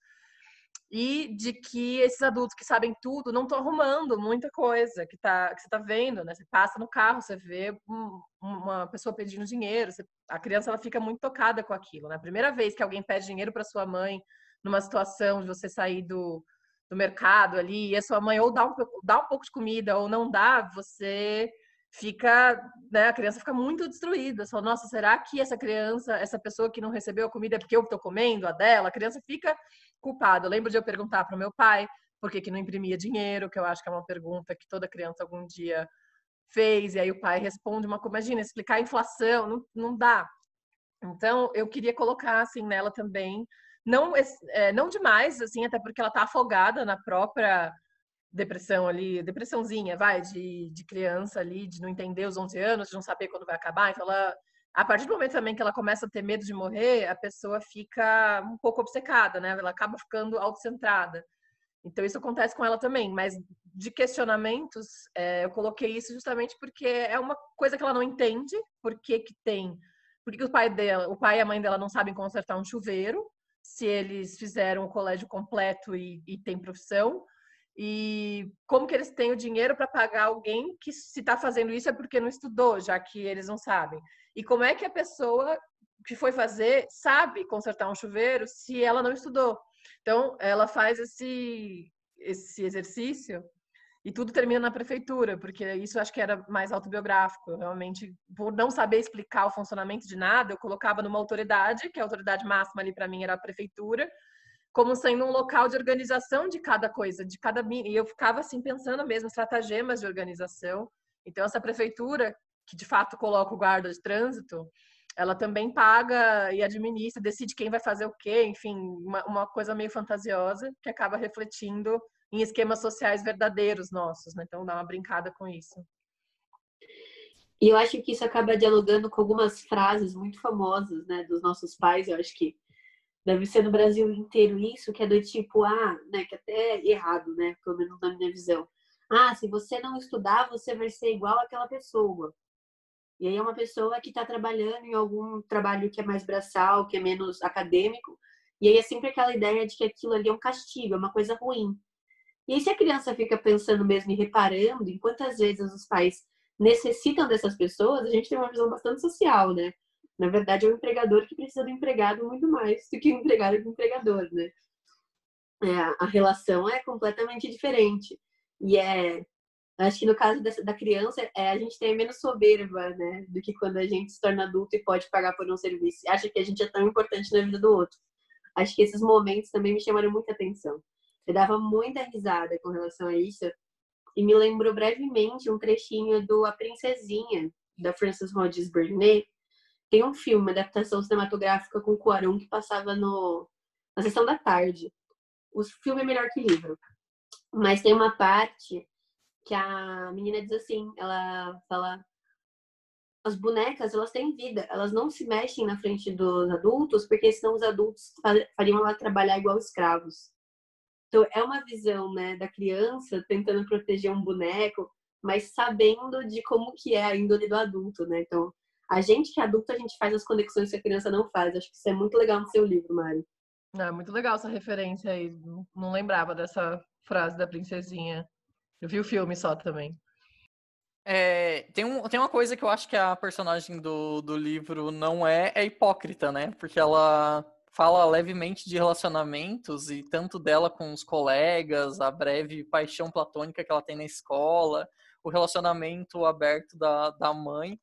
e de que esses adultos que sabem tudo não estão arrumando muita coisa que, tá, que você está vendo, né? Você passa no carro, você vê um, uma pessoa pedindo dinheiro, você, a criança ela fica muito tocada com aquilo, né? Primeira vez que alguém pede dinheiro para sua mãe numa situação de você sair do, do mercado ali e a sua mãe ou dá um, dá um pouco de comida ou não dá, você fica, né, a criança fica muito destruída. Só, nossa, será que essa criança, essa pessoa que não recebeu a comida é porque eu estou comendo a dela? A criança fica culpada. Eu lembro de eu perguntar para o meu pai por que, que não imprimia dinheiro, que eu acho que é uma pergunta que toda criança algum dia fez, e aí o pai responde uma coisa, imagina, explicar a inflação, não, não dá. Então, eu queria colocar, assim, nela também, não, é, não demais, assim, até porque ela está afogada na própria depressão ali, depressãozinha, vai, de, de criança ali, de não entender os 11 anos, de não saber quando vai acabar. Então, ela, a partir do momento também que ela começa a ter medo de morrer, a pessoa fica um pouco obcecada, né? Ela acaba ficando autocentrada. Então, isso acontece com ela também. Mas de questionamentos, é, eu coloquei isso justamente porque é uma coisa que ela não entende, por que que tem... Por que o pai dela, o pai e a mãe dela não sabem consertar um chuveiro, se eles fizeram o colégio completo e, e têm profissão, e como que eles têm o dinheiro para pagar alguém que se está fazendo isso é porque não estudou, já que eles não sabem. E como é que a pessoa que foi fazer sabe consertar um chuveiro se ela não estudou? Então, ela faz esse, esse exercício e tudo termina na prefeitura, porque isso acho que era mais autobiográfico. Realmente, por não saber explicar o funcionamento de nada, eu colocava numa autoridade, que a autoridade máxima ali para mim era a prefeitura, como sendo um local de organização de cada coisa, de cada e eu ficava assim pensando mesmo estratagemas de organização. Então essa prefeitura que de fato coloca o guarda de trânsito, ela também paga e administra, decide quem vai fazer o quê, enfim, uma, uma coisa meio fantasiosa que acaba refletindo em esquemas sociais verdadeiros nossos, né? Então dá uma brincada com isso. E eu acho que isso acaba dialogando com algumas frases muito famosas, né, dos nossos pais. Eu acho que deve ser no Brasil inteiro isso, que é do tipo, ah, né, que até é errado, né, pelo menos na minha visão. Ah, se você não estudar, você vai ser igual àquela pessoa. E aí é uma pessoa que está trabalhando em algum trabalho que é mais braçal, que é menos acadêmico, e aí é sempre aquela ideia de que aquilo ali é um castigo, é uma coisa ruim. E aí, se a criança fica pensando mesmo e reparando em quantas vezes os pais necessitam dessas pessoas, a gente tem uma visão bastante social, né? Na verdade, é o empregador que precisa do empregado muito mais do que o empregado do empregador, né? É, a relação é completamente diferente. E é. Acho que no caso dessa, da criança, é, a gente tem menos soberba, né? Do que quando a gente se torna adulto e pode pagar por um serviço. Acha que a gente é tão importante na vida do outro. Acho que esses momentos também me chamaram muita atenção. Eu dava muita risada com relação a isso. E me lembrou brevemente um trechinho do A Princesinha, da Frances Hodges Burnett. Tem um filme, adaptação cinematográfica com Cuarón que passava no, na sessão da tarde. O filme é melhor que livro. Mas tem uma parte que a menina diz assim, ela fala as bonecas, elas têm vida, elas não se mexem na frente dos adultos, porque senão os adultos fariam ela trabalhar igual escravos. Então, é uma visão né, da criança tentando proteger um boneco, mas sabendo de como que é a índole do adulto, né? Então, a gente que é adulto, a gente faz as conexões que a criança não faz. Acho que isso é muito legal no seu livro, Mari. É muito legal essa referência aí. Não lembrava dessa frase da princesinha. Eu vi o filme só também. É, tem, um, tem uma coisa que eu acho que a personagem do, do livro não é, é hipócrita, né? Porque ela fala levemente de relacionamentos e tanto dela com os colegas, a breve paixão platônica que ela tem na escola, o relacionamento aberto da, da mãe.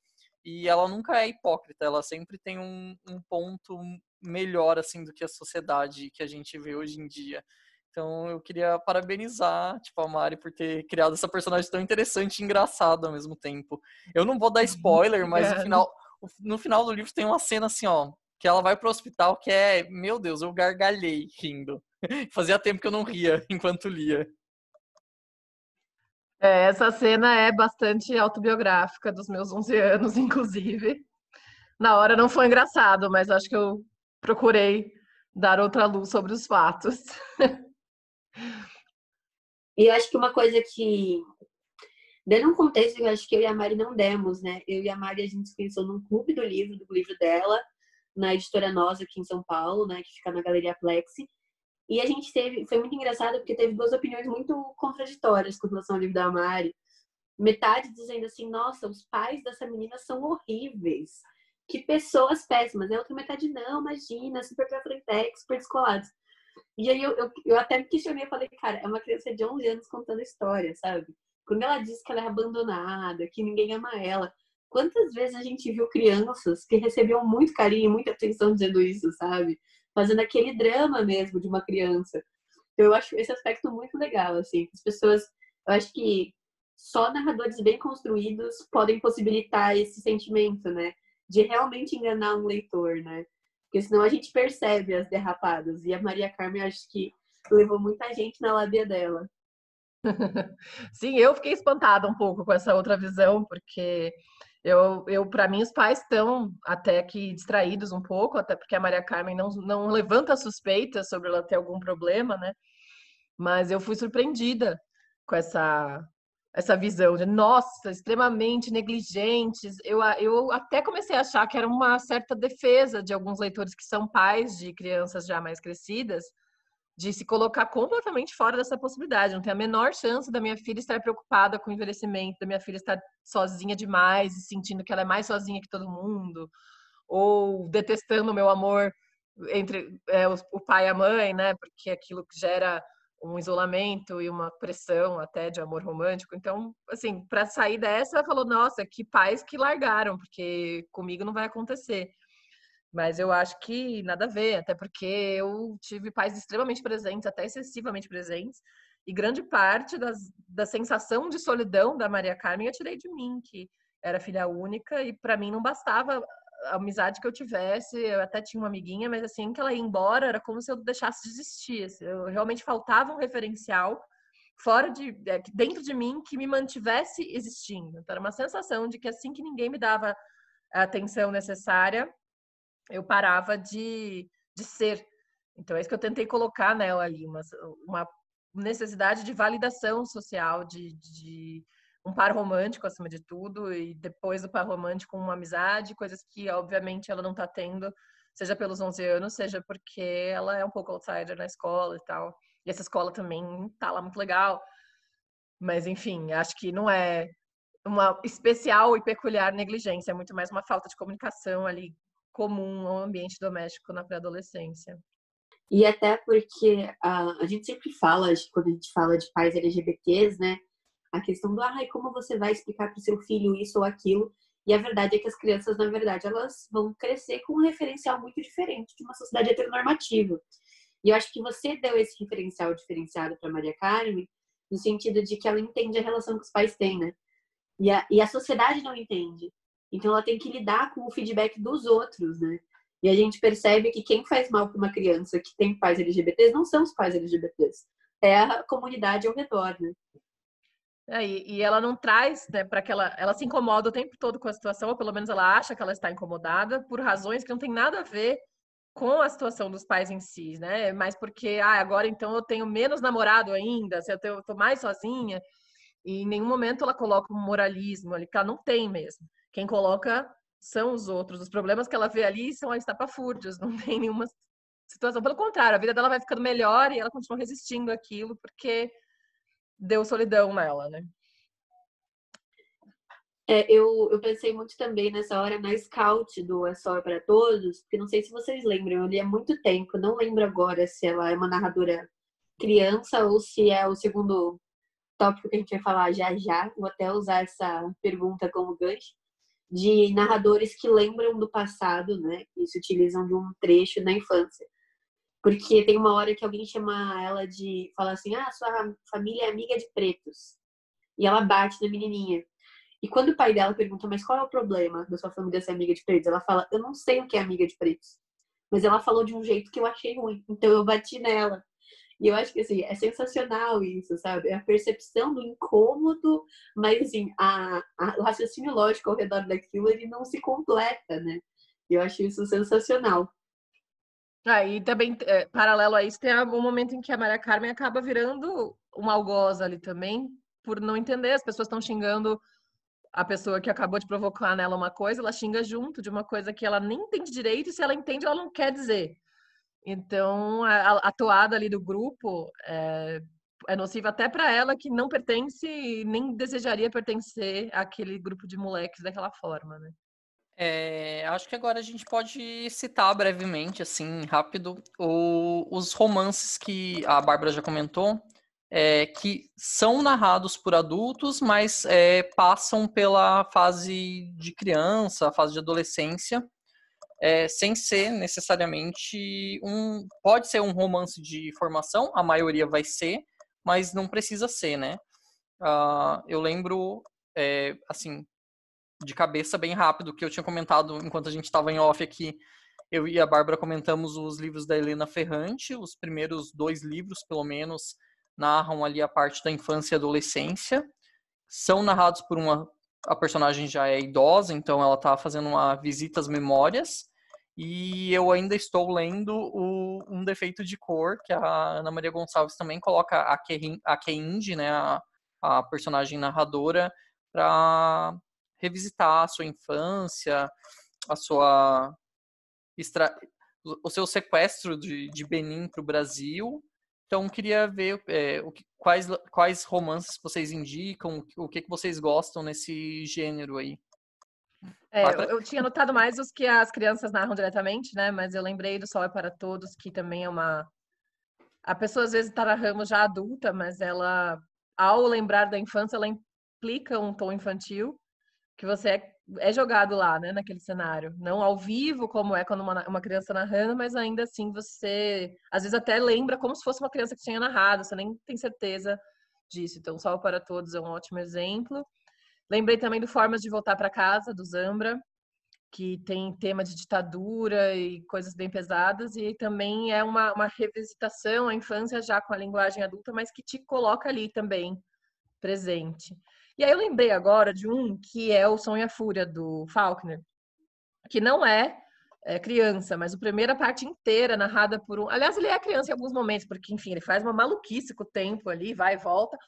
E ela nunca é hipócrita, ela sempre tem um, um ponto melhor assim do que a sociedade que a gente vê hoje em dia. Então eu queria parabenizar, tipo, a Mari por ter criado essa personagem tão interessante e engraçada ao mesmo tempo. Eu não vou dar spoiler, mas no final, no final do livro tem uma cena assim, ó, que ela vai pro hospital, que é, meu Deus, eu gargalhei rindo. Fazia tempo que eu não ria enquanto lia. É, essa cena é bastante autobiográfica dos meus 11 anos, inclusive. Na hora não foi engraçado, mas acho que eu procurei dar outra luz sobre os fatos. E eu acho que uma coisa que, dando um contexto, eu acho que eu e a Mari não demos, né? Eu e a Mari, a gente se pensou num clube do livro, do livro dela, na editora Nossa aqui em São Paulo, né, que fica na Galeria Plexi. E a gente teve, foi muito engraçado porque teve duas opiniões muito contraditórias com relação ao livro da Mari. Metade dizendo assim, nossa, os pais dessa menina são horríveis. Que pessoas péssimas. E a outra metade, não, imagina, super pra super descolados. E aí eu, eu, eu até me questionei, falei, cara, é uma criança de 11 anos contando história, sabe? Quando ela diz que ela é abandonada, que ninguém ama ela, Quantas vezes a gente viu crianças que recebiam muito carinho, muita atenção dizendo isso, sabe? Fazendo aquele drama mesmo de uma criança. Então, eu acho esse aspecto muito legal, assim. As pessoas, eu acho que só narradores bem construídos podem possibilitar esse sentimento, né? De realmente enganar um leitor, né? Porque senão a gente percebe as derrapadas. E a Maria Carmen, acho que levou muita gente na lábia dela. Sim, eu fiquei espantada um pouco com essa outra visão, porque eu, eu para mim, os pais estão até que distraídos um pouco, até porque a Maria Carmen não, não levanta suspeitas sobre ela ter algum problema, né? Mas eu fui surpreendida com essa essa visão de nossa, extremamente negligentes. Eu, eu até comecei a achar que era uma certa defesa de alguns leitores que são pais de crianças já mais crescidas, de se colocar completamente fora dessa possibilidade. Não tem a menor chance da minha filha estar preocupada com o envelhecimento, da minha filha estar sozinha demais e sentindo que ela é mais sozinha que todo mundo, ou detestando o meu amor entre é, o, pai e a mãe, né? Porque aquilo gera um isolamento e uma pressão até de amor romântico. Então, assim, para sair dessa, ela falou: nossa, que pais que largaram, porque comigo não vai acontecer. Mas eu acho que nada a ver, até porque eu tive pais extremamente presentes, até excessivamente presentes, e grande parte das, da sensação de solidão da Maria Carmen eu tirei de mim, que era filha única, e para mim não bastava a amizade que eu tivesse, eu até tinha uma amiguinha, mas assim que ela ia embora, era como se eu deixasse de existir. Assim, eu realmente faltava um referencial fora de é, dentro de mim que me mantivesse existindo. Então, era uma sensação de que assim que ninguém me dava a atenção necessária, eu parava de, de ser. Então, é isso que eu tentei colocar nela ali, uma, uma necessidade de validação social, de, de um par romântico acima de tudo, e depois do par romântico, uma amizade, coisas que, obviamente, ela não está tendo, seja pelos 11 anos, seja porque ela é um pouco outsider na escola e tal. E essa escola também tá lá muito legal. Mas, enfim, acho que não é uma especial e peculiar negligência, é muito mais uma falta de comunicação ali comum ao ambiente doméstico na pré-adolescência. E até porque a, a gente sempre fala, quando a gente fala de pais LGBTs, né? A questão do, ai, como você vai explicar para o seu filho isso ou aquilo? E a verdade é que as crianças, na verdade, elas vão crescer com um referencial muito diferente de uma sociedade heteronormativa. E eu acho que você deu esse referencial diferenciado para Maria Carmen, no sentido de que ela entende a relação que os pais têm, né? E a, e a sociedade não entende. Então ela tem que lidar com o feedback dos outros, né? E a gente percebe que quem faz mal para uma criança que tem pais LGBTs não são os pais LGBTs, é a comunidade ao redor, né? É, e, ela não traz, né, para que ela, ela se incomoda o tempo todo com a situação, ou pelo menos ela acha que ela está incomodada por razões que não tem nada a ver com a situação dos pais em si, né? Mas porque, ah, agora então eu tenho menos namorado ainda, se eu, eu tô mais sozinha, e em nenhum momento ela coloca um moralismo ali, que ela não tem mesmo. Quem coloca são os outros. Os problemas que ela vê ali são as estapafúrdios, não tem nenhuma situação. Pelo contrário, a vida dela vai ficando melhor e ela continua resistindo àquilo porque deu solidão nela, né? É, eu, eu pensei muito também nessa hora na scout do É Só para Todos, porque não sei se vocês lembram, eu li há muito tempo, não lembro agora se ela é uma narradora criança ou se é o segundo tópico que a gente vai falar já já. Vou até usar essa pergunta como gancho de narradores que lembram do passado, né? E se utilizam de um trecho na infância. Porque tem uma hora que alguém chama ela de. fala assim: ah, sua família é amiga de pretos. E ela bate na menininha. E quando o pai dela pergunta, mas qual é o problema da sua família ser amiga de pretos? Ela fala: eu não sei o que é amiga de pretos. Mas ela falou de um jeito que eu achei ruim. Então eu bati nela. E eu acho que assim, é sensacional isso, sabe? É a percepção do incômodo, mas assim, a, a, o raciocínio lógico ao redor daquilo ele não se completa, né? Eu acho isso sensacional. Ah, também, é, paralelo a isso, tem algum momento em que a Maria Carmen acaba virando uma algoz ali também, por não entender. As pessoas estão xingando a pessoa que acabou de provocar nela uma coisa, ela xinga junto de uma coisa que ela nem entende direito, e se ela entende, ela não quer dizer. Então, a, a toada ali do grupo é, é nociva até para ela que não pertence e nem desejaria pertencer àquele grupo de moleques daquela forma, né? É, acho que agora a gente pode citar brevemente, assim, rápido, o, os romances que a Bárbara já comentou, é, que são narrados por adultos, mas é, passam pela fase de criança, fase de adolescência, é, sem ser necessariamente um. Pode ser um romance de formação, a maioria vai ser, mas não precisa ser, né? Uh, eu lembro, é, assim, de cabeça bem rápido, que eu tinha comentado enquanto a gente estava em off aqui. Eu e a Bárbara comentamos os livros da Helena Ferrante, os primeiros dois livros, pelo menos, narram ali a parte da infância e adolescência. São narrados por uma. A personagem já é idosa, então ela está fazendo uma visita às memórias. E eu ainda estou lendo o, Um Defeito de Cor, que a Ana Maria Gonçalves também coloca a, Ke, a Keindy, né, a, a personagem narradora, para revisitar a sua infância, a sua extra, o seu sequestro de, de Benin para o Brasil. Então, queria ver é, o que, quais, quais romances vocês indicam, o que, que vocês gostam nesse gênero aí. É, eu, eu, tinha notado mais os que as crianças narram diretamente, né? Mas eu lembrei do Sol é para Todos, que também é uma a pessoa às vezes está na ramo já adulta, mas ela, ao lembrar da infância, ela implica um tom infantil que você é, é jogado lá, né, naquele cenário. Não ao vivo, como é quando uma, uma criança narrando, mas ainda assim você, às vezes até lembra como se fosse uma criança que tinha narrado, você nem tem certeza disso. Então, Salve para Todos é um ótimo exemplo. Lembrei também do Formas de Voltar para Casa, do Zambra, que tem tema de ditadura e coisas bem pesadas, e também é uma, uma revisitação à infância já com a linguagem adulta, mas que te coloca ali também presente. E aí eu lembrei agora de um que é o Sonho e a Fúria, do Faulkner, que não é, é criança, mas a primeira parte inteira narrada por um. Aliás, ele é criança em alguns momentos, porque, enfim, ele faz uma maluquice com o tempo ali, vai e volta,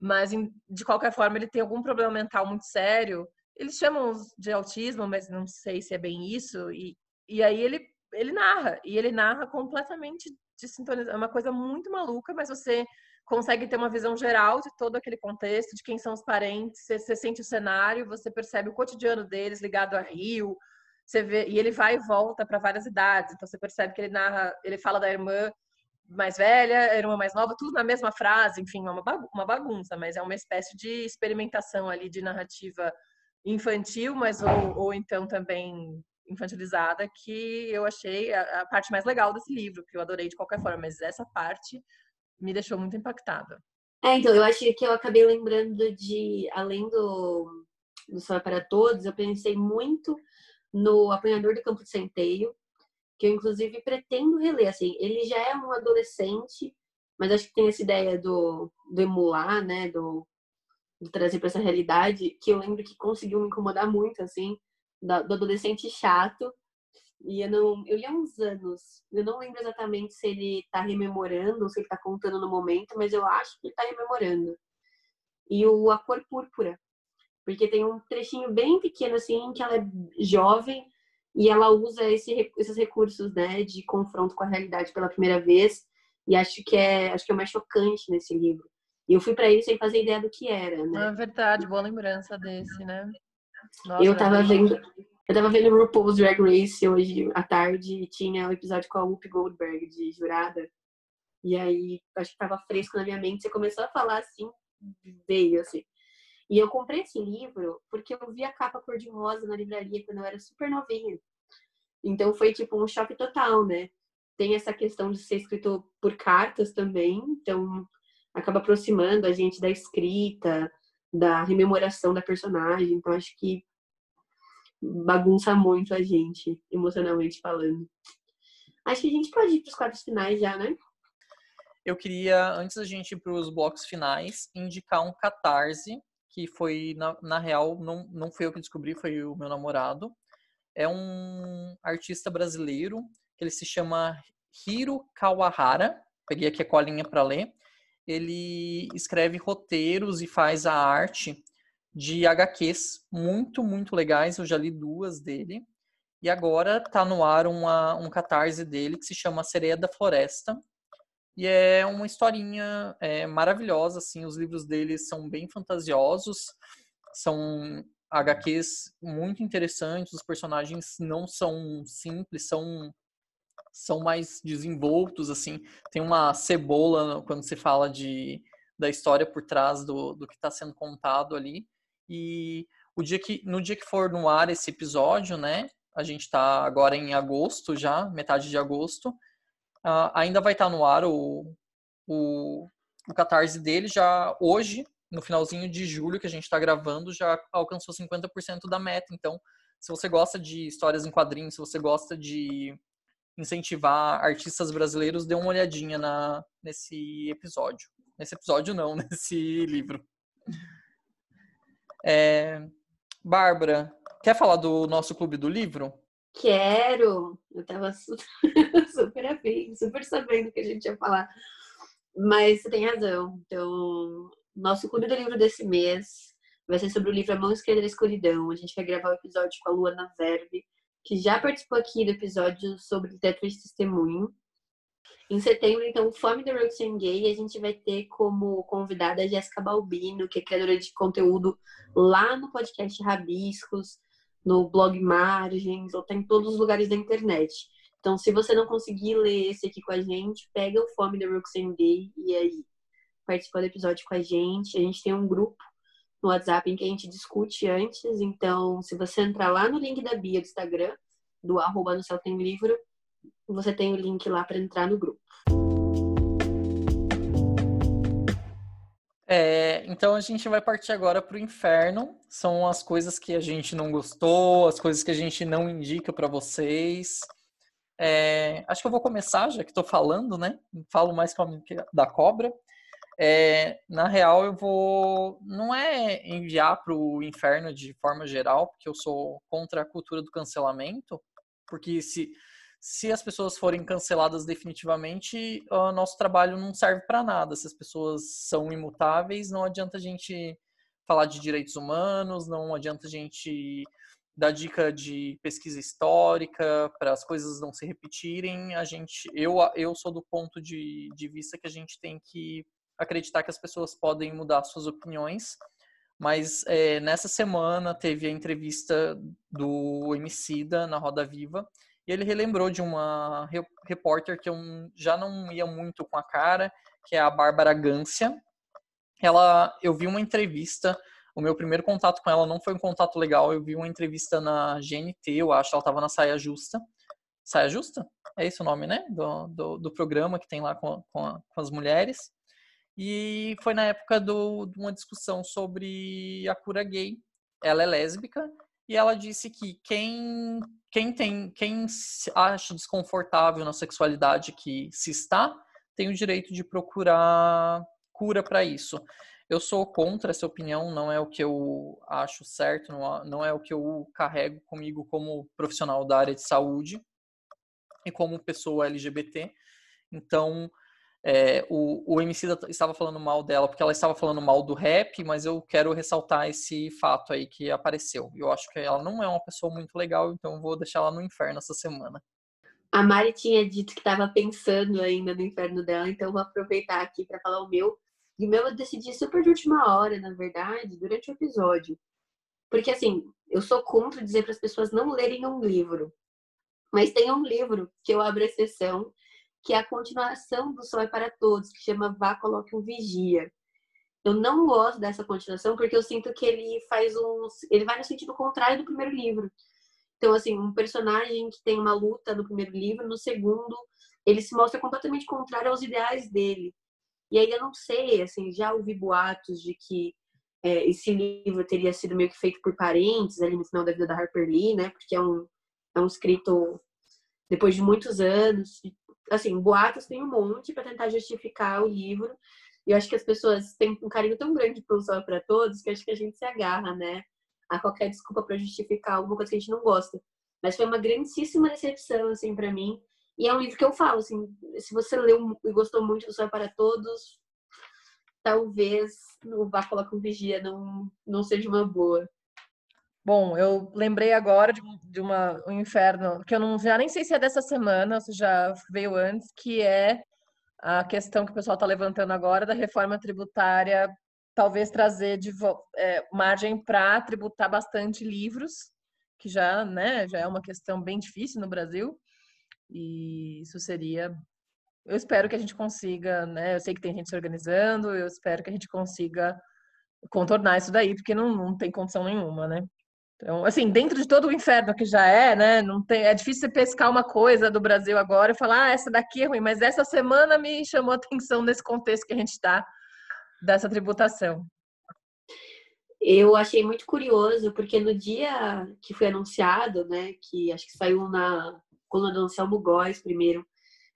mas de qualquer forma ele tem algum problema mental muito sério eles chamam de autismo, mas não sei se é bem isso. E, e aí ele, ele narra, e ele narra completamente desintonizado. É uma coisa muito maluca, mas você consegue ter uma visão geral de todo aquele contexto, de quem são os parentes, você, você sente o cenário, você percebe o cotidiano deles ligado a Rio, você vê, e ele vai e volta para várias idades, então você percebe que ele narra, ele fala da irmã mais velha, a irmã mais nova, tudo na mesma frase, enfim, é uma bagunça, mas é uma espécie de experimentação ali de narrativa infantil, mas ou, ou então também infantilizada, que eu achei a, a, parte mais legal desse livro, que eu adorei de qualquer forma, mas essa parte me deixou muito impactada. É, então, eu acho que eu acabei lembrando de, além do, do Só para Todos, eu pensei muito no Apanhador do Campo de Centeio, que eu inclusive pretendo reler, assim, ele já é um adolescente, mas acho que tem essa ideia do, do emular, né, do de trazer para essa realidade, que eu lembro que conseguiu me incomodar muito, assim, do adolescente chato. E eu não, eu li há uns anos. Eu não lembro exatamente se ele tá rememorando ou se ele tá contando no momento, mas eu acho que ele tá rememorando. E o A Cor Púrpura, porque tem um trechinho bem pequeno assim que ela é jovem e ela usa esse, esses recursos, né, de confronto com a realidade pela primeira vez. E acho que é, acho que é o mais chocante nesse livro. E eu fui para ele sem fazer ideia do que era, né? É verdade, boa lembrança desse, né? Nossa, eu tava vendo, eu tava vendo o RuPaul's Drag Race hoje à tarde e tinha o um episódio com a Whoopi Goldberg de jurada. E aí, acho que tava fresco na minha mente, você começou a falar assim, veio assim. E eu comprei esse livro porque eu vi a capa cor-de-rosa na livraria quando eu era super novinha. Então foi tipo um choque total, né? Tem essa questão de ser escrito por cartas também, então acaba aproximando a gente da escrita, da rememoração da personagem. Então, acho que bagunça muito a gente, emocionalmente falando. Acho que a gente pode ir para os quadros finais já, né? Eu queria, antes da gente ir para os blocos finais, indicar um catarse, que foi, na, na real, não, não foi eu que descobri, foi o meu namorado. É um artista brasileiro, que ele se chama Hiro Kawahara. Peguei aqui a colinha para ler ele escreve roteiros e faz a arte de HQs muito, muito legais. Eu já li duas dele. E agora tá no ar uma, um catarse dele que se chama Sereia da Floresta. E é uma historinha é, maravilhosa, assim. Os livros dele são bem fantasiosos. São HQs muito interessantes. Os personagens não são simples, são são mais desenvoltos, assim. Tem uma cebola quando se fala de, da história por trás do, do que está sendo contado ali. E o dia que, no dia que for no ar esse episódio, né? A gente está agora em agosto já, metade de agosto. Uh, ainda vai estar tá no ar o, o, o catarse dele já hoje, no finalzinho de julho que a gente está gravando, já alcançou 50% da meta. Então, se você gosta de histórias em quadrinhos, se você gosta de incentivar artistas brasileiros, dê uma olhadinha na, nesse episódio. Nesse episódio não, nesse livro. É... Bárbara, quer falar do nosso clube do livro? Quero! Eu tava super, super afim, super sabendo que a gente ia falar. Mas você tem razão. Então, nosso clube do livro desse mês vai ser sobre o livro A Mão Esquerda da Escuridão. A gente vai gravar o episódio com a Luana Verbe que já participou aqui do episódio sobre literatura de testemunho. Em setembro, então, Fome Road to Gay, a gente vai ter como convidada a Jéssica Balbino, que é criadora de conteúdo lá no podcast Rabiscos, no blog Margens, ou tá em todos os lugares da internet. Então, se você não conseguir ler esse aqui com a gente, pega o Fome da Roxane Gay e aí participa do episódio com a gente. A gente tem um grupo no WhatsApp em que a gente discute antes. Então, se você entrar lá no link da bio do Instagram, do arroba no céu tem livro, você tem o link lá para entrar no grupo. É, então a gente vai partir agora para o inferno. São as coisas que a gente não gostou, as coisas que a gente não indica para vocês. É, acho que eu vou começar, já que estou falando, né? Falo mais da cobra. É, na real, eu vou. Não é enviar para o inferno de forma geral, porque eu sou contra a cultura do cancelamento, porque se, se as pessoas forem canceladas definitivamente, o nosso trabalho não serve para nada. Se as pessoas são imutáveis, não adianta a gente falar de direitos humanos, não adianta a gente dar dica de pesquisa histórica para as coisas não se repetirem. A gente, eu, eu sou do ponto de, de vista que a gente tem que acreditar que as pessoas podem mudar suas opiniões. Mas é, nessa semana teve a entrevista do Emicida na Roda Viva e ele relembrou de uma repórter que eu já não ia muito com a cara, que é a Bárbara Gância. Ela, eu vi uma entrevista, o meu primeiro contato com ela não foi um contato legal, eu vi uma entrevista na GNT, eu acho, ela estava na Saia Justa. Saia Justa? É esse o nome, né? Do, do, do programa que tem lá com, com, a, com as mulheres. E foi na época do, de uma discussão sobre a cura gay. Ela é lésbica e ela disse que quem, quem tem quem se acha desconfortável na sexualidade que se está tem o direito de procurar cura para isso. Eu sou contra essa opinião, não é o que eu acho certo, não, não é o que eu carrego comigo como profissional da área de saúde e como pessoa LGBT. Então, é, o, o MC estava falando mal dela porque ela estava falando mal do rap, mas eu quero ressaltar esse fato aí que apareceu. Eu acho que ela não é uma pessoa muito legal, então vou deixar ela no inferno essa semana. A Mari tinha dito que estava pensando ainda no inferno dela, então vou aproveitar aqui para falar o meu. E o meu eu decidi super de última hora, na verdade, durante o episódio. Porque assim, eu sou contra dizer para as pessoas não lerem um livro. Mas tem um livro que eu abro exceção que é a continuação do Sol é para Todos, que chama Vá, Coloque um Vigia. Eu não gosto dessa continuação porque eu sinto que ele faz um. Ele vai no sentido contrário do primeiro livro. Então, assim, um personagem que tem uma luta no primeiro livro, no segundo, ele se mostra completamente contrário aos ideais dele. E aí eu não sei, assim, já ouvi boatos de que é, esse livro teria sido meio que feito por parentes ali no final da vida da Harper Lee, né? Porque é um, é um escrito depois de muitos anos, assim, boatos tem um monte para tentar justificar o livro. E eu acho que as pessoas têm um carinho tão grande pelo Sol para Todos que acho que a gente se agarra, né? A qualquer desculpa para justificar alguma coisa que a gente não gosta. Mas foi uma grandíssima decepção, assim, para mim. E é um livro que eu falo, assim, se você leu e gostou muito do Sol para Todos, talvez o Vá Coloca um Vigia não, não seja uma boa. Bom, eu lembrei agora de, de uma, um inferno, que eu não já nem sei se é dessa semana, ou se já veio antes, que é a questão que o pessoal está levantando agora da reforma tributária, talvez trazer de é, margem para tributar bastante livros, que já, né, já é uma questão bem difícil no Brasil, e isso seria. Eu espero que a gente consiga, né? Eu sei que tem gente se organizando, eu espero que a gente consiga contornar isso daí, porque não, não tem condição nenhuma, né? Então, assim, dentro de todo o inferno que já é, né? Não tem, é difícil você pescar uma coisa do Brasil agora e falar, ah, essa daqui é ruim, mas essa semana me chamou a atenção nesse contexto que a gente está dessa tributação. Eu achei muito curioso, porque no dia que foi anunciado, né, que acho que saiu na coluna do Anselmo Góes primeiro,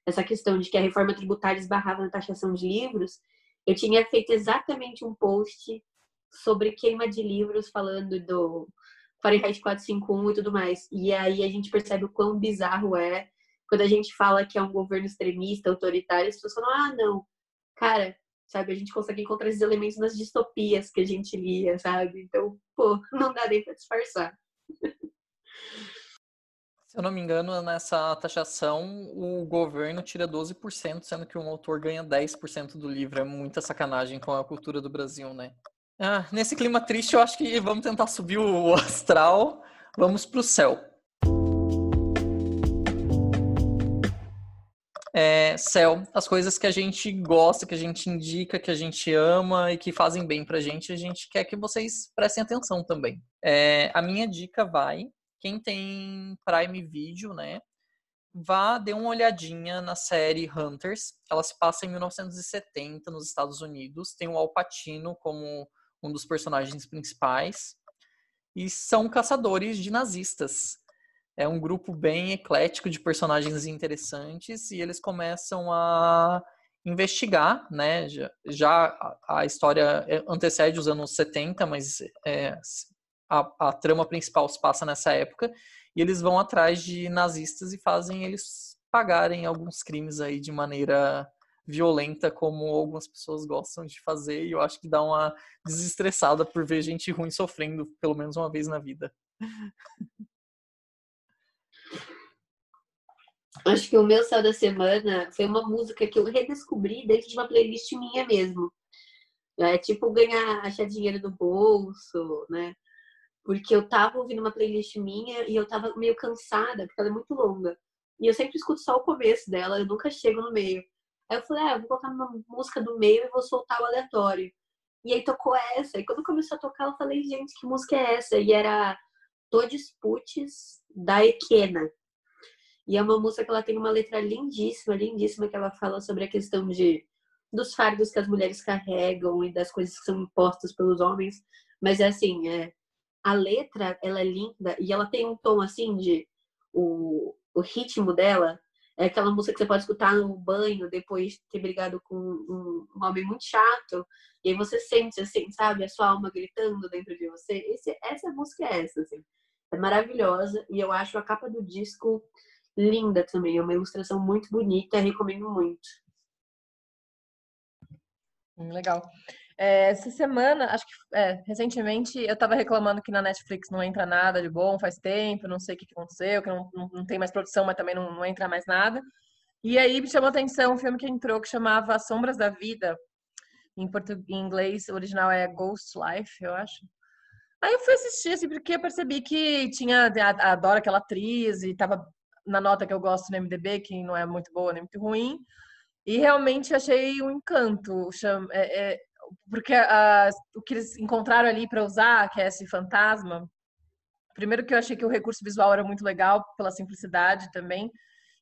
essa questão de que a reforma tributária esbarrava na taxação de livros, eu tinha feito exatamente um post sobre queima de livros falando do Fahrenheit 451 e tudo mais. E aí a gente percebe o quão bizarro é quando a gente fala que é um governo extremista, autoritário, as pessoas falam, ah, não. Cara, sabe, a gente consegue encontrar esses elementos nas distopias que a gente lia, sabe? Então, pô, não dá nem pra disfarçar. Se eu não me engano, nessa taxação, o governo tira 12%, sendo que um autor ganha 10% do livro. É muita sacanagem com a cultura do Brasil, né? Ah, nesse clima triste, eu acho que vamos tentar subir o astral. Vamos para o céu. É, Céu, as coisas que a gente gosta, que a gente indica, que a gente ama e que fazem bem pra gente, a gente quer que vocês prestem atenção também. É, a minha dica vai, quem tem Prime Video, né, vá, dê uma olhadinha na série Hunters. Ela se passa em 1970 nos Estados Unidos. Tem o Al Pacino como um dos personagens principais. E são caçadores de nazistas. É um grupo bem eclético de personagens interessantes e eles começam a investigar, né? Já, a história é, antecede os anos 70, mas é, a, a trama principal se passa nessa época e eles vão atrás de nazistas e fazem eles pagarem alguns crimes aí de maneira violenta, como algumas pessoas gostam de fazer, e eu acho que dá uma desestressada por ver gente ruim sofrendo pelo menos uma vez na vida. Acho que o meu céu da semana foi uma música que eu redescobri dentro de uma playlist minha mesmo. É tipo ganhar, achar dinheiro do bolso, né? Porque eu tava ouvindo uma playlist minha e eu tava meio cansada, porque ela é muito longa. E eu sempre escuto só o começo dela, eu nunca chego no meio. Aí eu falei, ah, eu vou colocar uma música do meio e vou soltar o aleatório. E aí tocou essa. E quando começou a tocar, eu falei, gente, que música é essa? E era Todes Puts, da Equena. E é uma música que ela tem uma letra lindíssima, lindíssima, que ela fala sobre a questão de dos fardos que as mulheres carregam e das coisas que são impostas pelos homens. Mas é assim, é, a letra, ela é linda e ela tem um tom assim de... O, o ritmo dela é aquela música que você pode escutar no banho depois de ter brigado com um, um homem muito chato. E aí você sente, assim, sabe? A sua alma gritando dentro de você. Esse, essa música é essa, assim. É maravilhosa. E eu acho a capa do disco linda também. É uma ilustração muito bonita. Recomendo muito. Hum, legal. É, essa semana, acho que é, recentemente, eu estava reclamando que na Netflix não entra nada de bom faz tempo, não sei o que, aconteceu, que não, não, não, tem mais produção, mas também não, não entra mais nada. E aí me chamou a atenção um filme que entrou que chamava Sombras da Vida. Em, português, em inglês, o original é Ghost Life, eu acho. Aí eu fui assistir, assim, porque eu percebi que tinha, adoro aquela atriz e tava na nota que eu gosto no MDB, que não é muito boa nem muito ruim. E realmente achei um encanto. É, é, porque o que eles encontraram ali para usar, que é esse fantasma, primeiro que eu achei que o recurso visual era muito legal pela simplicidade também,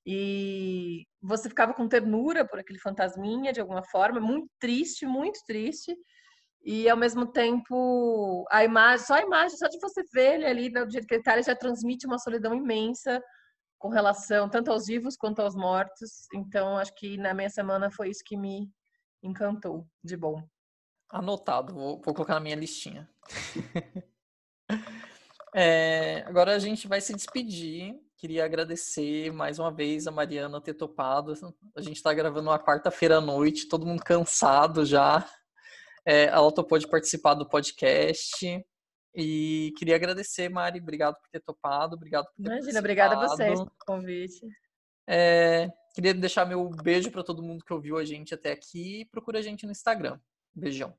e você ficava com ternura por aquele fantasminha de alguma forma, muito triste, muito triste. E ao mesmo tempo, a imagem, só a imagem, só de você ver ele ali do jeito que ele tá, ele já transmite uma solidão imensa com relação tanto aos vivos quanto aos mortos. Então, acho que na minha semana foi isso que me encantou de bom. Anotado, vou, vou colocar na minha listinha. é, agora a gente vai se despedir. Queria agradecer mais uma vez a Mariana ter topado. A gente está gravando uma quarta-feira à noite, todo mundo cansado já. É, ela topou de participar do podcast. E queria agradecer, Mari. Obrigado por ter topado. Obrigado por ter Imagina, obrigada a vocês pelo convite. É, queria deixar meu beijo para todo mundo que ouviu a gente até aqui. Procura a gente no Instagram. Beijão.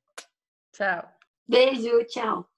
Tchau. Beijo, tchau.